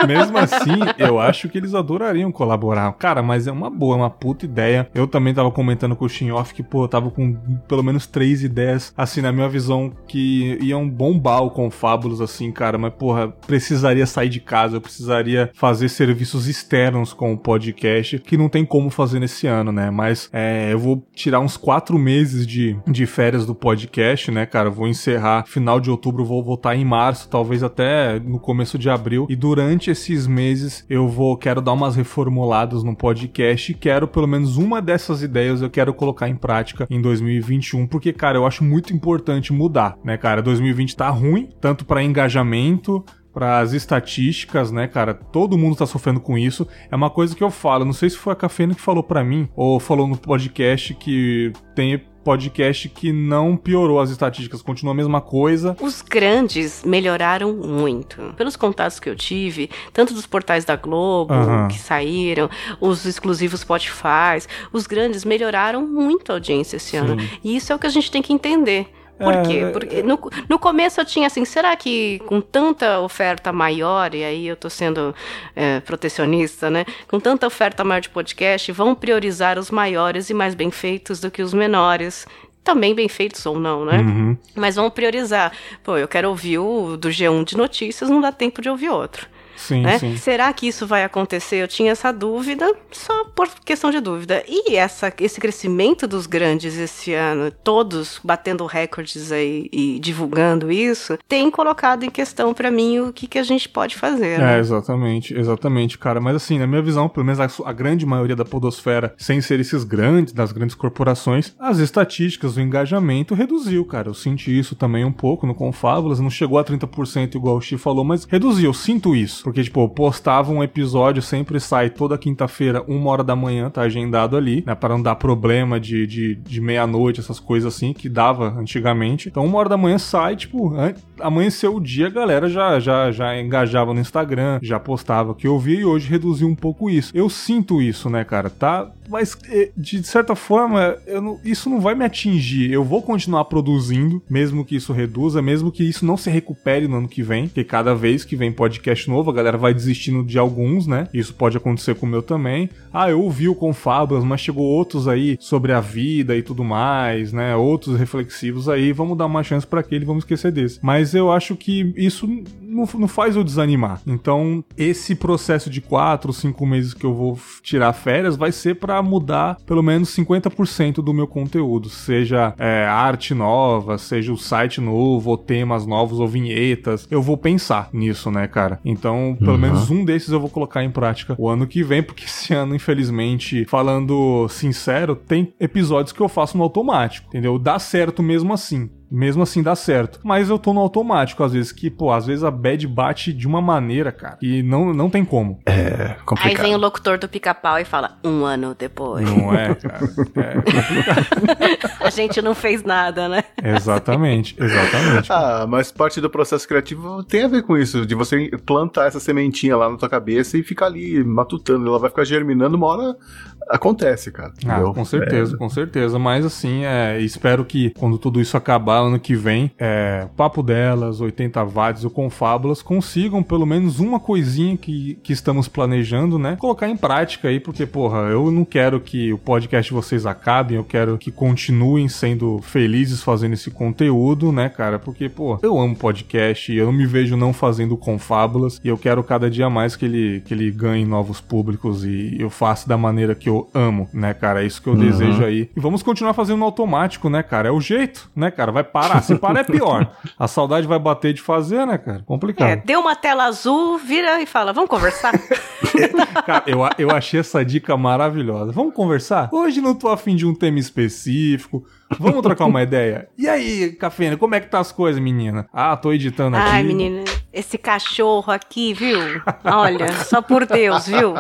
mesmo assim, eu acho que eles adorariam colaborar. Cara, mas é uma boa, uma puta ideia. Eu também tava comentando com o Shinhoff que, pô, eu tava com pelo menos três ideias, assim, na minha visão, que iam bombar o Confábulos, assim, cara. Mas, porra, precisaria sair de casa, eu precisaria fazer serviços externos com o podcast, que não tem como fazer nesse ano, né? Mas é, eu vou tirar uns quatro meses de, de férias do podcast, né, cara? Vou encerrar final de outubro, vou voltar em março, talvez até no começo de abril. E durante esses meses eu vou, quero dar umas reformuladas no podcast e quero pelo menos uma dessas ideias eu quero colocar em prática em 2021, porque, cara, eu acho muito importante mudar, né, cara? 2020 tá ruim, tanto para engajamento, para as estatísticas, né, cara? Todo mundo tá sofrendo com isso. É uma coisa que eu falo, não sei se foi a Cafena que falou para mim ou falou no podcast que tem podcast que não piorou as estatísticas, continua a mesma coisa. Os grandes melhoraram muito. Pelos contatos que eu tive, tanto dos portais da Globo, uhum. que saíram, os exclusivos Spotify, os grandes melhoraram muito a audiência esse Sim. ano. E isso é o que a gente tem que entender. Por é, quê? Porque no, no começo eu tinha assim, será que com tanta oferta maior, e aí eu tô sendo é, protecionista, né? Com tanta oferta maior de podcast, vão priorizar os maiores e mais bem feitos do que os menores também bem feitos ou não, né? Uhum. Mas vão priorizar. Pô, eu quero ouvir o do G1 de notícias, não dá tempo de ouvir outro. Sim, né? sim. Será que isso vai acontecer? Eu tinha essa dúvida, só por questão de dúvida. E essa, esse crescimento dos grandes esse ano, todos batendo recordes aí e divulgando isso, tem colocado em questão para mim o que, que a gente pode fazer. Né? É, exatamente, exatamente, cara. Mas assim, na minha visão, pelo menos a, a grande maioria da podosfera, sem ser esses grandes, das grandes corporações, as estatísticas, o engajamento reduziu, cara. Eu senti isso também um pouco no Confábulas, não chegou a 30% igual o Xi falou, mas reduziu, eu sinto isso. Porque, tipo, eu postava um episódio, sempre sai toda quinta-feira, uma hora da manhã, tá agendado ali, né? Para não dar problema de, de, de meia-noite, essas coisas assim, que dava antigamente. Então, uma hora da manhã sai, tipo, amanheceu o dia, a galera já, já, já engajava no Instagram, já postava que eu vi e hoje reduziu um pouco isso. Eu sinto isso, né, cara? Tá. Mas, de certa forma, não, isso não vai me atingir. Eu vou continuar produzindo, mesmo que isso reduza, mesmo que isso não se recupere no ano que vem, porque cada vez que vem podcast novo, galera vai desistindo de alguns, né? Isso pode acontecer com o meu também. Ah, eu ouvi o Confabras, mas chegou outros aí sobre a vida e tudo mais, né? Outros reflexivos aí, vamos dar uma chance para aquele, vamos esquecer desse. Mas eu acho que isso não, não faz eu desanimar. Então, esse processo de quatro, cinco meses que eu vou tirar férias vai ser para mudar pelo menos 50% do meu conteúdo, seja é, arte nova, seja o site novo, ou temas novos, ou vinhetas. Eu vou pensar nisso, né, cara? Então, então, pelo uhum. menos um desses eu vou colocar em prática o ano que vem, porque esse [laughs] ano, infelizmente, falando sincero, tem episódios que eu faço no automático, entendeu? Dá certo mesmo assim mesmo assim dá certo. Mas eu tô no automático, às vezes, que, pô, às vezes a bad bate de uma maneira, cara, e não, não tem como. É, complicado. Aí vem o locutor do pica-pau e fala, um ano depois. Não é, cara. É complicado. [laughs] a gente não fez nada, né? Exatamente, exatamente. Ah, mas parte do processo criativo tem a ver com isso, de você plantar essa sementinha lá na tua cabeça e ficar ali matutando, ela vai ficar germinando, uma hora acontece, cara. Ah, com certeza, é. com certeza. Mas assim, é, espero que quando tudo isso acabar ano que vem, é, Papo Delas, 80 Watts ou Confábulas consigam pelo menos uma coisinha que, que estamos planejando, né? Colocar em prática aí, porque, porra, eu não quero que o podcast de vocês acabem, eu quero que continuem sendo felizes fazendo esse conteúdo, né, cara? Porque, pô, eu amo podcast e eu não me vejo não fazendo Confábulas e eu quero cada dia mais que ele, que ele ganhe novos públicos e eu faça da maneira que eu amo, né, cara? É isso que eu uhum. desejo aí. E vamos continuar fazendo no automático, né, cara? É o jeito, né, cara? Vai parar. Se parar é pior. [laughs] A saudade vai bater de fazer, né, cara? Complicado. É, deu uma tela azul, vira e fala, vamos conversar? [laughs] cara, eu, eu achei essa dica maravilhosa. Vamos conversar? Hoje não tô afim de um tema específico. Vamos trocar uma ideia? E aí, Cafena, como é que tá as coisas, menina? Ah, tô editando aqui. Ai, menina, esse cachorro aqui, viu? Olha, só por Deus, viu?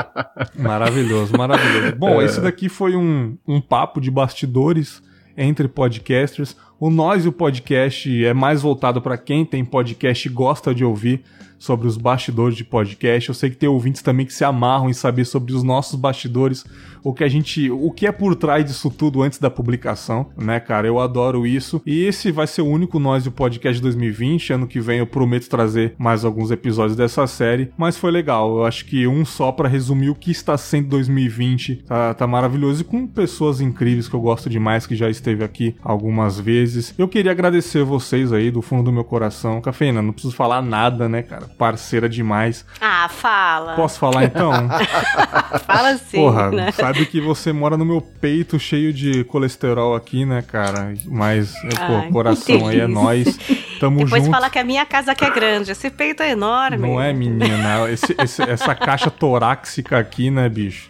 Maravilhoso, maravilhoso. Bom, é. esse daqui foi um, um papo de bastidores entre podcasters O Nós e o Podcast é mais voltado para quem tem podcast e gosta de ouvir sobre os bastidores de podcast. Eu sei que tem ouvintes também que se amarram em saber sobre os nossos bastidores, o que a gente, o que é por trás disso tudo antes da publicação, né, cara? Eu adoro isso. E esse vai ser o único Nós e o Podcast de 2020. Ano que vem eu prometo trazer mais alguns episódios dessa série, mas foi legal. Eu acho que um só para resumir o que está sendo 2020. Tá, tá maravilhoso e com pessoas incríveis que eu gosto demais que já esteve aqui algumas vezes. Eu queria agradecer vocês aí do fundo do meu coração. Cafeína, não preciso falar nada, né, cara? Parceira demais. Ah, fala. Posso falar então? [laughs] fala sim, Porra, né? Sabe que você mora no meu peito cheio de colesterol aqui, né, cara? Mas, pô, Ai, coração que aí é nós. Tamo Depois junto. fala que a minha casa aqui é grande. Esse peito é enorme. Não é, menina? Esse- esse- essa caixa torácica aqui, né, bicho?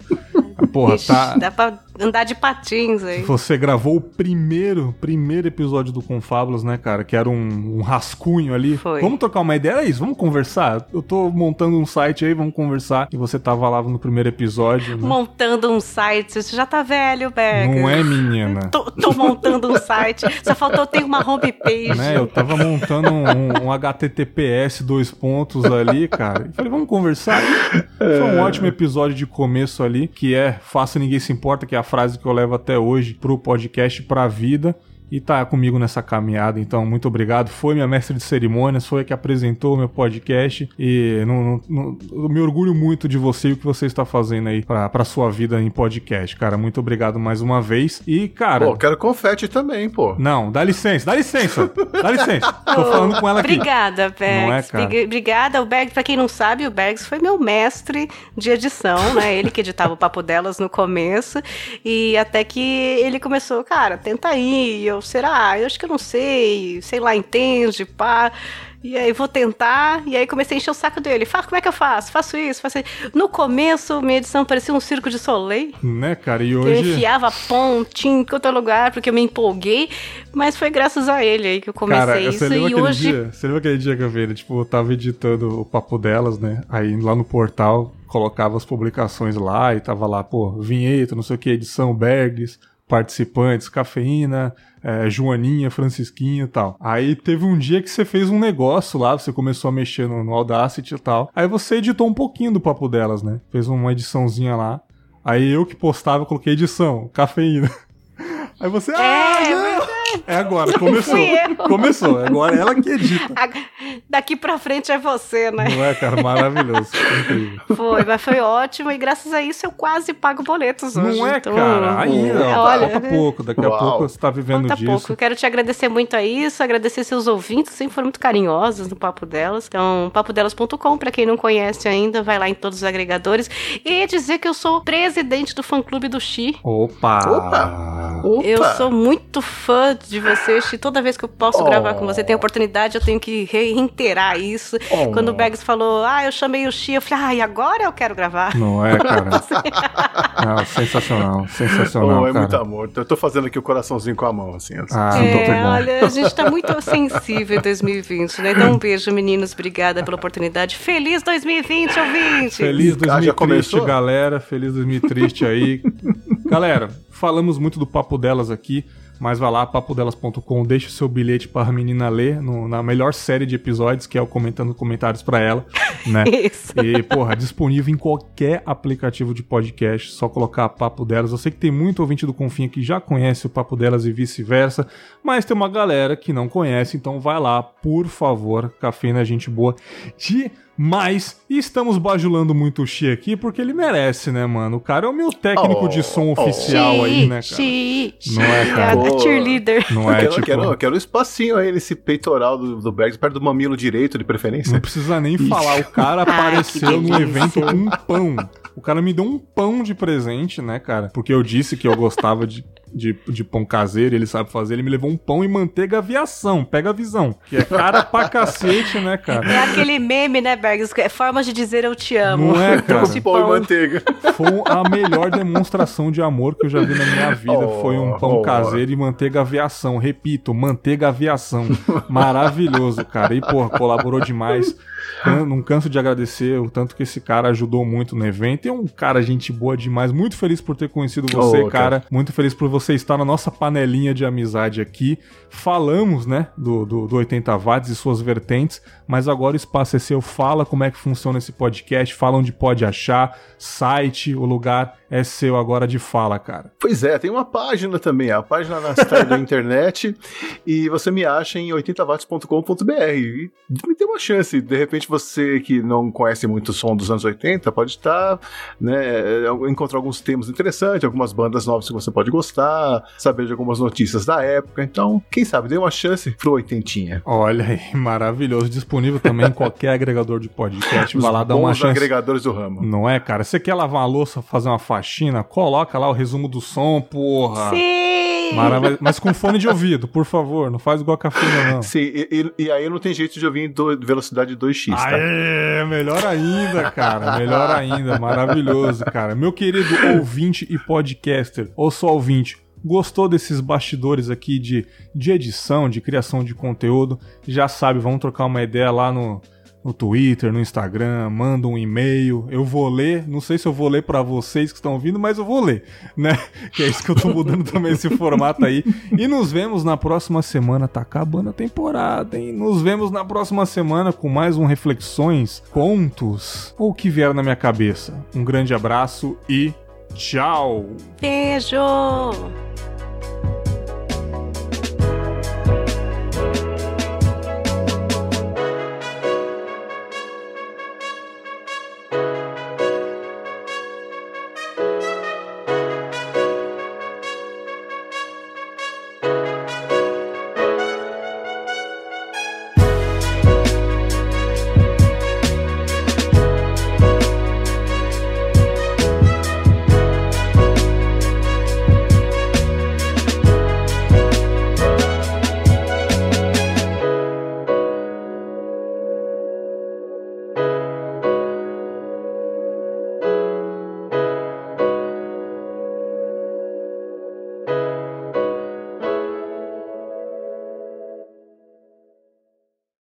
Porra, Ixi, tá. Dá pra andar de patins aí. Você gravou o primeiro, primeiro episódio do Confábulos, né, cara? Que era um, um rascunho ali. Foi. Vamos trocar uma ideia? Era isso, vamos conversar? Eu tô montando um site aí, vamos conversar. E você tava lá no primeiro episódio, né? Montando um site. Você já tá velho, Berg. Não é, menina? Tô, tô montando um site. Só faltou ter uma homepage. Né, eu tava montando um, um HTTPS dois pontos ali, cara. E falei, vamos conversar. Foi um ótimo episódio de começo ali, que é Faça Ninguém Se Importa, que é a frase que eu levo até hoje pro podcast, pra vida. E tá comigo nessa caminhada, então muito obrigado. Foi minha mestre de cerimônias, foi a que apresentou o meu podcast. E não, não- não- eu me orgulho muito de você e o que você está fazendo aí pra, pra sua vida em podcast, cara. Muito obrigado mais uma vez. E, cara. Pô, quero confete também, pô. Não, dá licença, dá licença. Dá licença. [laughs] Tô falando com ela aqui. Obrigada, Bergs. Não é, cara? Brig- Obrigada. O Bergs, pra quem não sabe, o Bergs foi meu mestre de edição, né? Ele que editava o Papo Delas no começo. E até que ele começou, cara, tenta aí. E eu, será? Eu acho que eu não sei. Sei lá, entende, pá. E aí vou tentar, e aí comecei a encher o saco dele. Fala, como é que eu faço? Faço isso, faço isso. No começo, minha edição parecia um circo de soleil. Né, cara? E Eu hoje. enfiava pontinho em qualquer lugar, porque eu me empolguei. Mas foi graças a ele aí que eu comecei Cara, isso. E aquele hoje dia? Você lembra aquele dia que eu vi? ele, Tipo, eu tava editando o papo delas, né? Aí lá no portal, colocava as publicações lá e tava lá, pô, vinheta, não sei o que, edição Bergs, participantes, cafeína, é, Joaninha, Francisquinha e tal. Aí teve um dia que você fez um negócio lá, você começou a mexer no, no Audacity e tal. Aí você editou um pouquinho do papo delas, né? Fez uma ediçãozinha lá. Aí eu que postava, coloquei edição, cafeína. [laughs] Aí você, ah, É, não! É agora, começou. Fui eu. Começou, agora é ela que edita. A- Daqui pra frente é você, né? Não é, cara? Maravilhoso. Foi, mas foi ótimo e graças a isso eu quase pago boletos hoje. Não é, então, cara? Ainda, é, ó, olha, falta pouco. Daqui a Uau. pouco você tá vivendo Falta disso. pouco. Eu quero te agradecer muito a isso, agradecer seus ouvintes, sempre foram muito carinhosos no Papo Delas. Então, papodelas.com, pra quem não conhece ainda, vai lá em todos os agregadores. E dizer que eu sou presidente do fã-clube do Xi. Opa! Opa! Opa! Eu sou muito fã de você, Xi. Toda vez que eu posso Oh. gravar com você, tem oportunidade, eu tenho que reiterar isso. Oh. Quando o Bags falou, ah, eu chamei o Xi, eu falei, ah, e agora eu quero gravar. Não é, [laughs] cara? Não, sensacional, sensacional, Oh, é cara. muito amor. Eu tô fazendo aqui o coraçãozinho com a mão, assim. assim. Ah, É, olha, a gente tá muito sensível em 2020, né? Então um beijo, meninos. Obrigada pela oportunidade. Feliz 2020, ouvinte! Feliz Ah, 2030, já começou? galera. Feliz 2030 aí. galera, falamos muito do papo delas aqui. Mas vai lá, papodelas.com, deixa o seu bilhete para a menina ler no- na melhor série de episódios, que é o Comentando Comentários para ela, [laughs] né? Isso. E, porra, disponível em qualquer aplicativo de podcast, só colocar Papo Delas. Eu sei que tem muito ouvinte do Confinha que já conhece o Papo Delas e vice-versa, mas tem uma galera que não conhece, então vai lá, por favor, cafeína, gente boa demais. E estamos bajulando muito o Xi aqui, porque ele merece, né, mano? O cara é o meu técnico Oh, de som oh. oficial aí, né, cara? Xi, Não é, cara? Pô. cheerleader. Não é, quero, tipo... quero, quero um espacinho aí nesse peitoral do, do Bags, perto do mamilo direito, de preferência. Não precisa nem falar, o cara apareceu no evento com um pão. O cara me deu um pão de presente, né, cara? Porque eu disse que eu gostava de, de, de pão caseiro, ele sabe fazer. Ele me levou um pão e manteiga aviação. Pega a visão. Que é cara pra cacete, né, cara? É aquele meme, né, Bergs? É formas de dizer eu te amo. Não é, [laughs] cara? Esse Pão e pão. manteiga. Foi a melhor demonstração de amor que eu já vi na minha vida. Oh, Foi um pão oh. caseiro e manteiga aviação. Repito, manteiga aviação. Maravilhoso, cara. E, porra, colaborou demais. Não canso de agradecer o tanto que esse cara ajudou muito no evento. E é um cara, gente boa demais. Muito feliz por ter conhecido você, Oh, cara. cara. Muito feliz por você está na nossa panelinha de amizade aqui. Falamos, né, do, do, do 80 watts e suas vertentes, mas agora o espaço é seu. Fala como é que funciona esse podcast, fala onde pode achar, site, o lugar é seu agora de fala, cara. Pois é, tem uma página também, a página na da [laughs] internet, e você me acha em 80watts.com.br. E me dê uma chance, de repente você que não conhece muito o som dos anos 80, pode estar, né, encontrar alguns temas interessantes, algumas bandas novas que você pode gostar, saber de algumas notícias da época. Então, quem sabe, dê uma chance pro oitentinha. Olha aí, [laughs] maravilhoso. Disponível também em qualquer agregador de podcast. Os Vai lá dar uma chance. agregadores do ramo. Não é, cara? Você quer lavar uma louça, fazer uma faxina? Coloca lá o resumo do som, porra. Sim! Maravilha. Mas com fone de ouvido, por favor. Não faz igual a cafina, não. Sim, e, e- e aí não tem jeito de ouvir em do- velocidade 2x, tá? Aê, melhor ainda, cara. Melhor ainda. Maravilhoso, cara. Meu querido ouvinte e podcaster, ou só ouvinte, gostou desses bastidores aqui de, de edição, de criação de conteúdo? Já sabe, vamos trocar uma ideia lá no, no Twitter, no Instagram, manda um e-mail. Eu vou ler, não sei se eu vou ler pra vocês que estão ouvindo, mas eu vou ler, [laughs] né? Que é isso que eu tô mudando também esse formato aí. E nos vemos na próxima semana. Tá acabando a temporada, hein? Nos vemos na próxima semana com mais um Reflexões, Contos ou o que vier na minha cabeça. Um grande abraço e tchau! Beijo!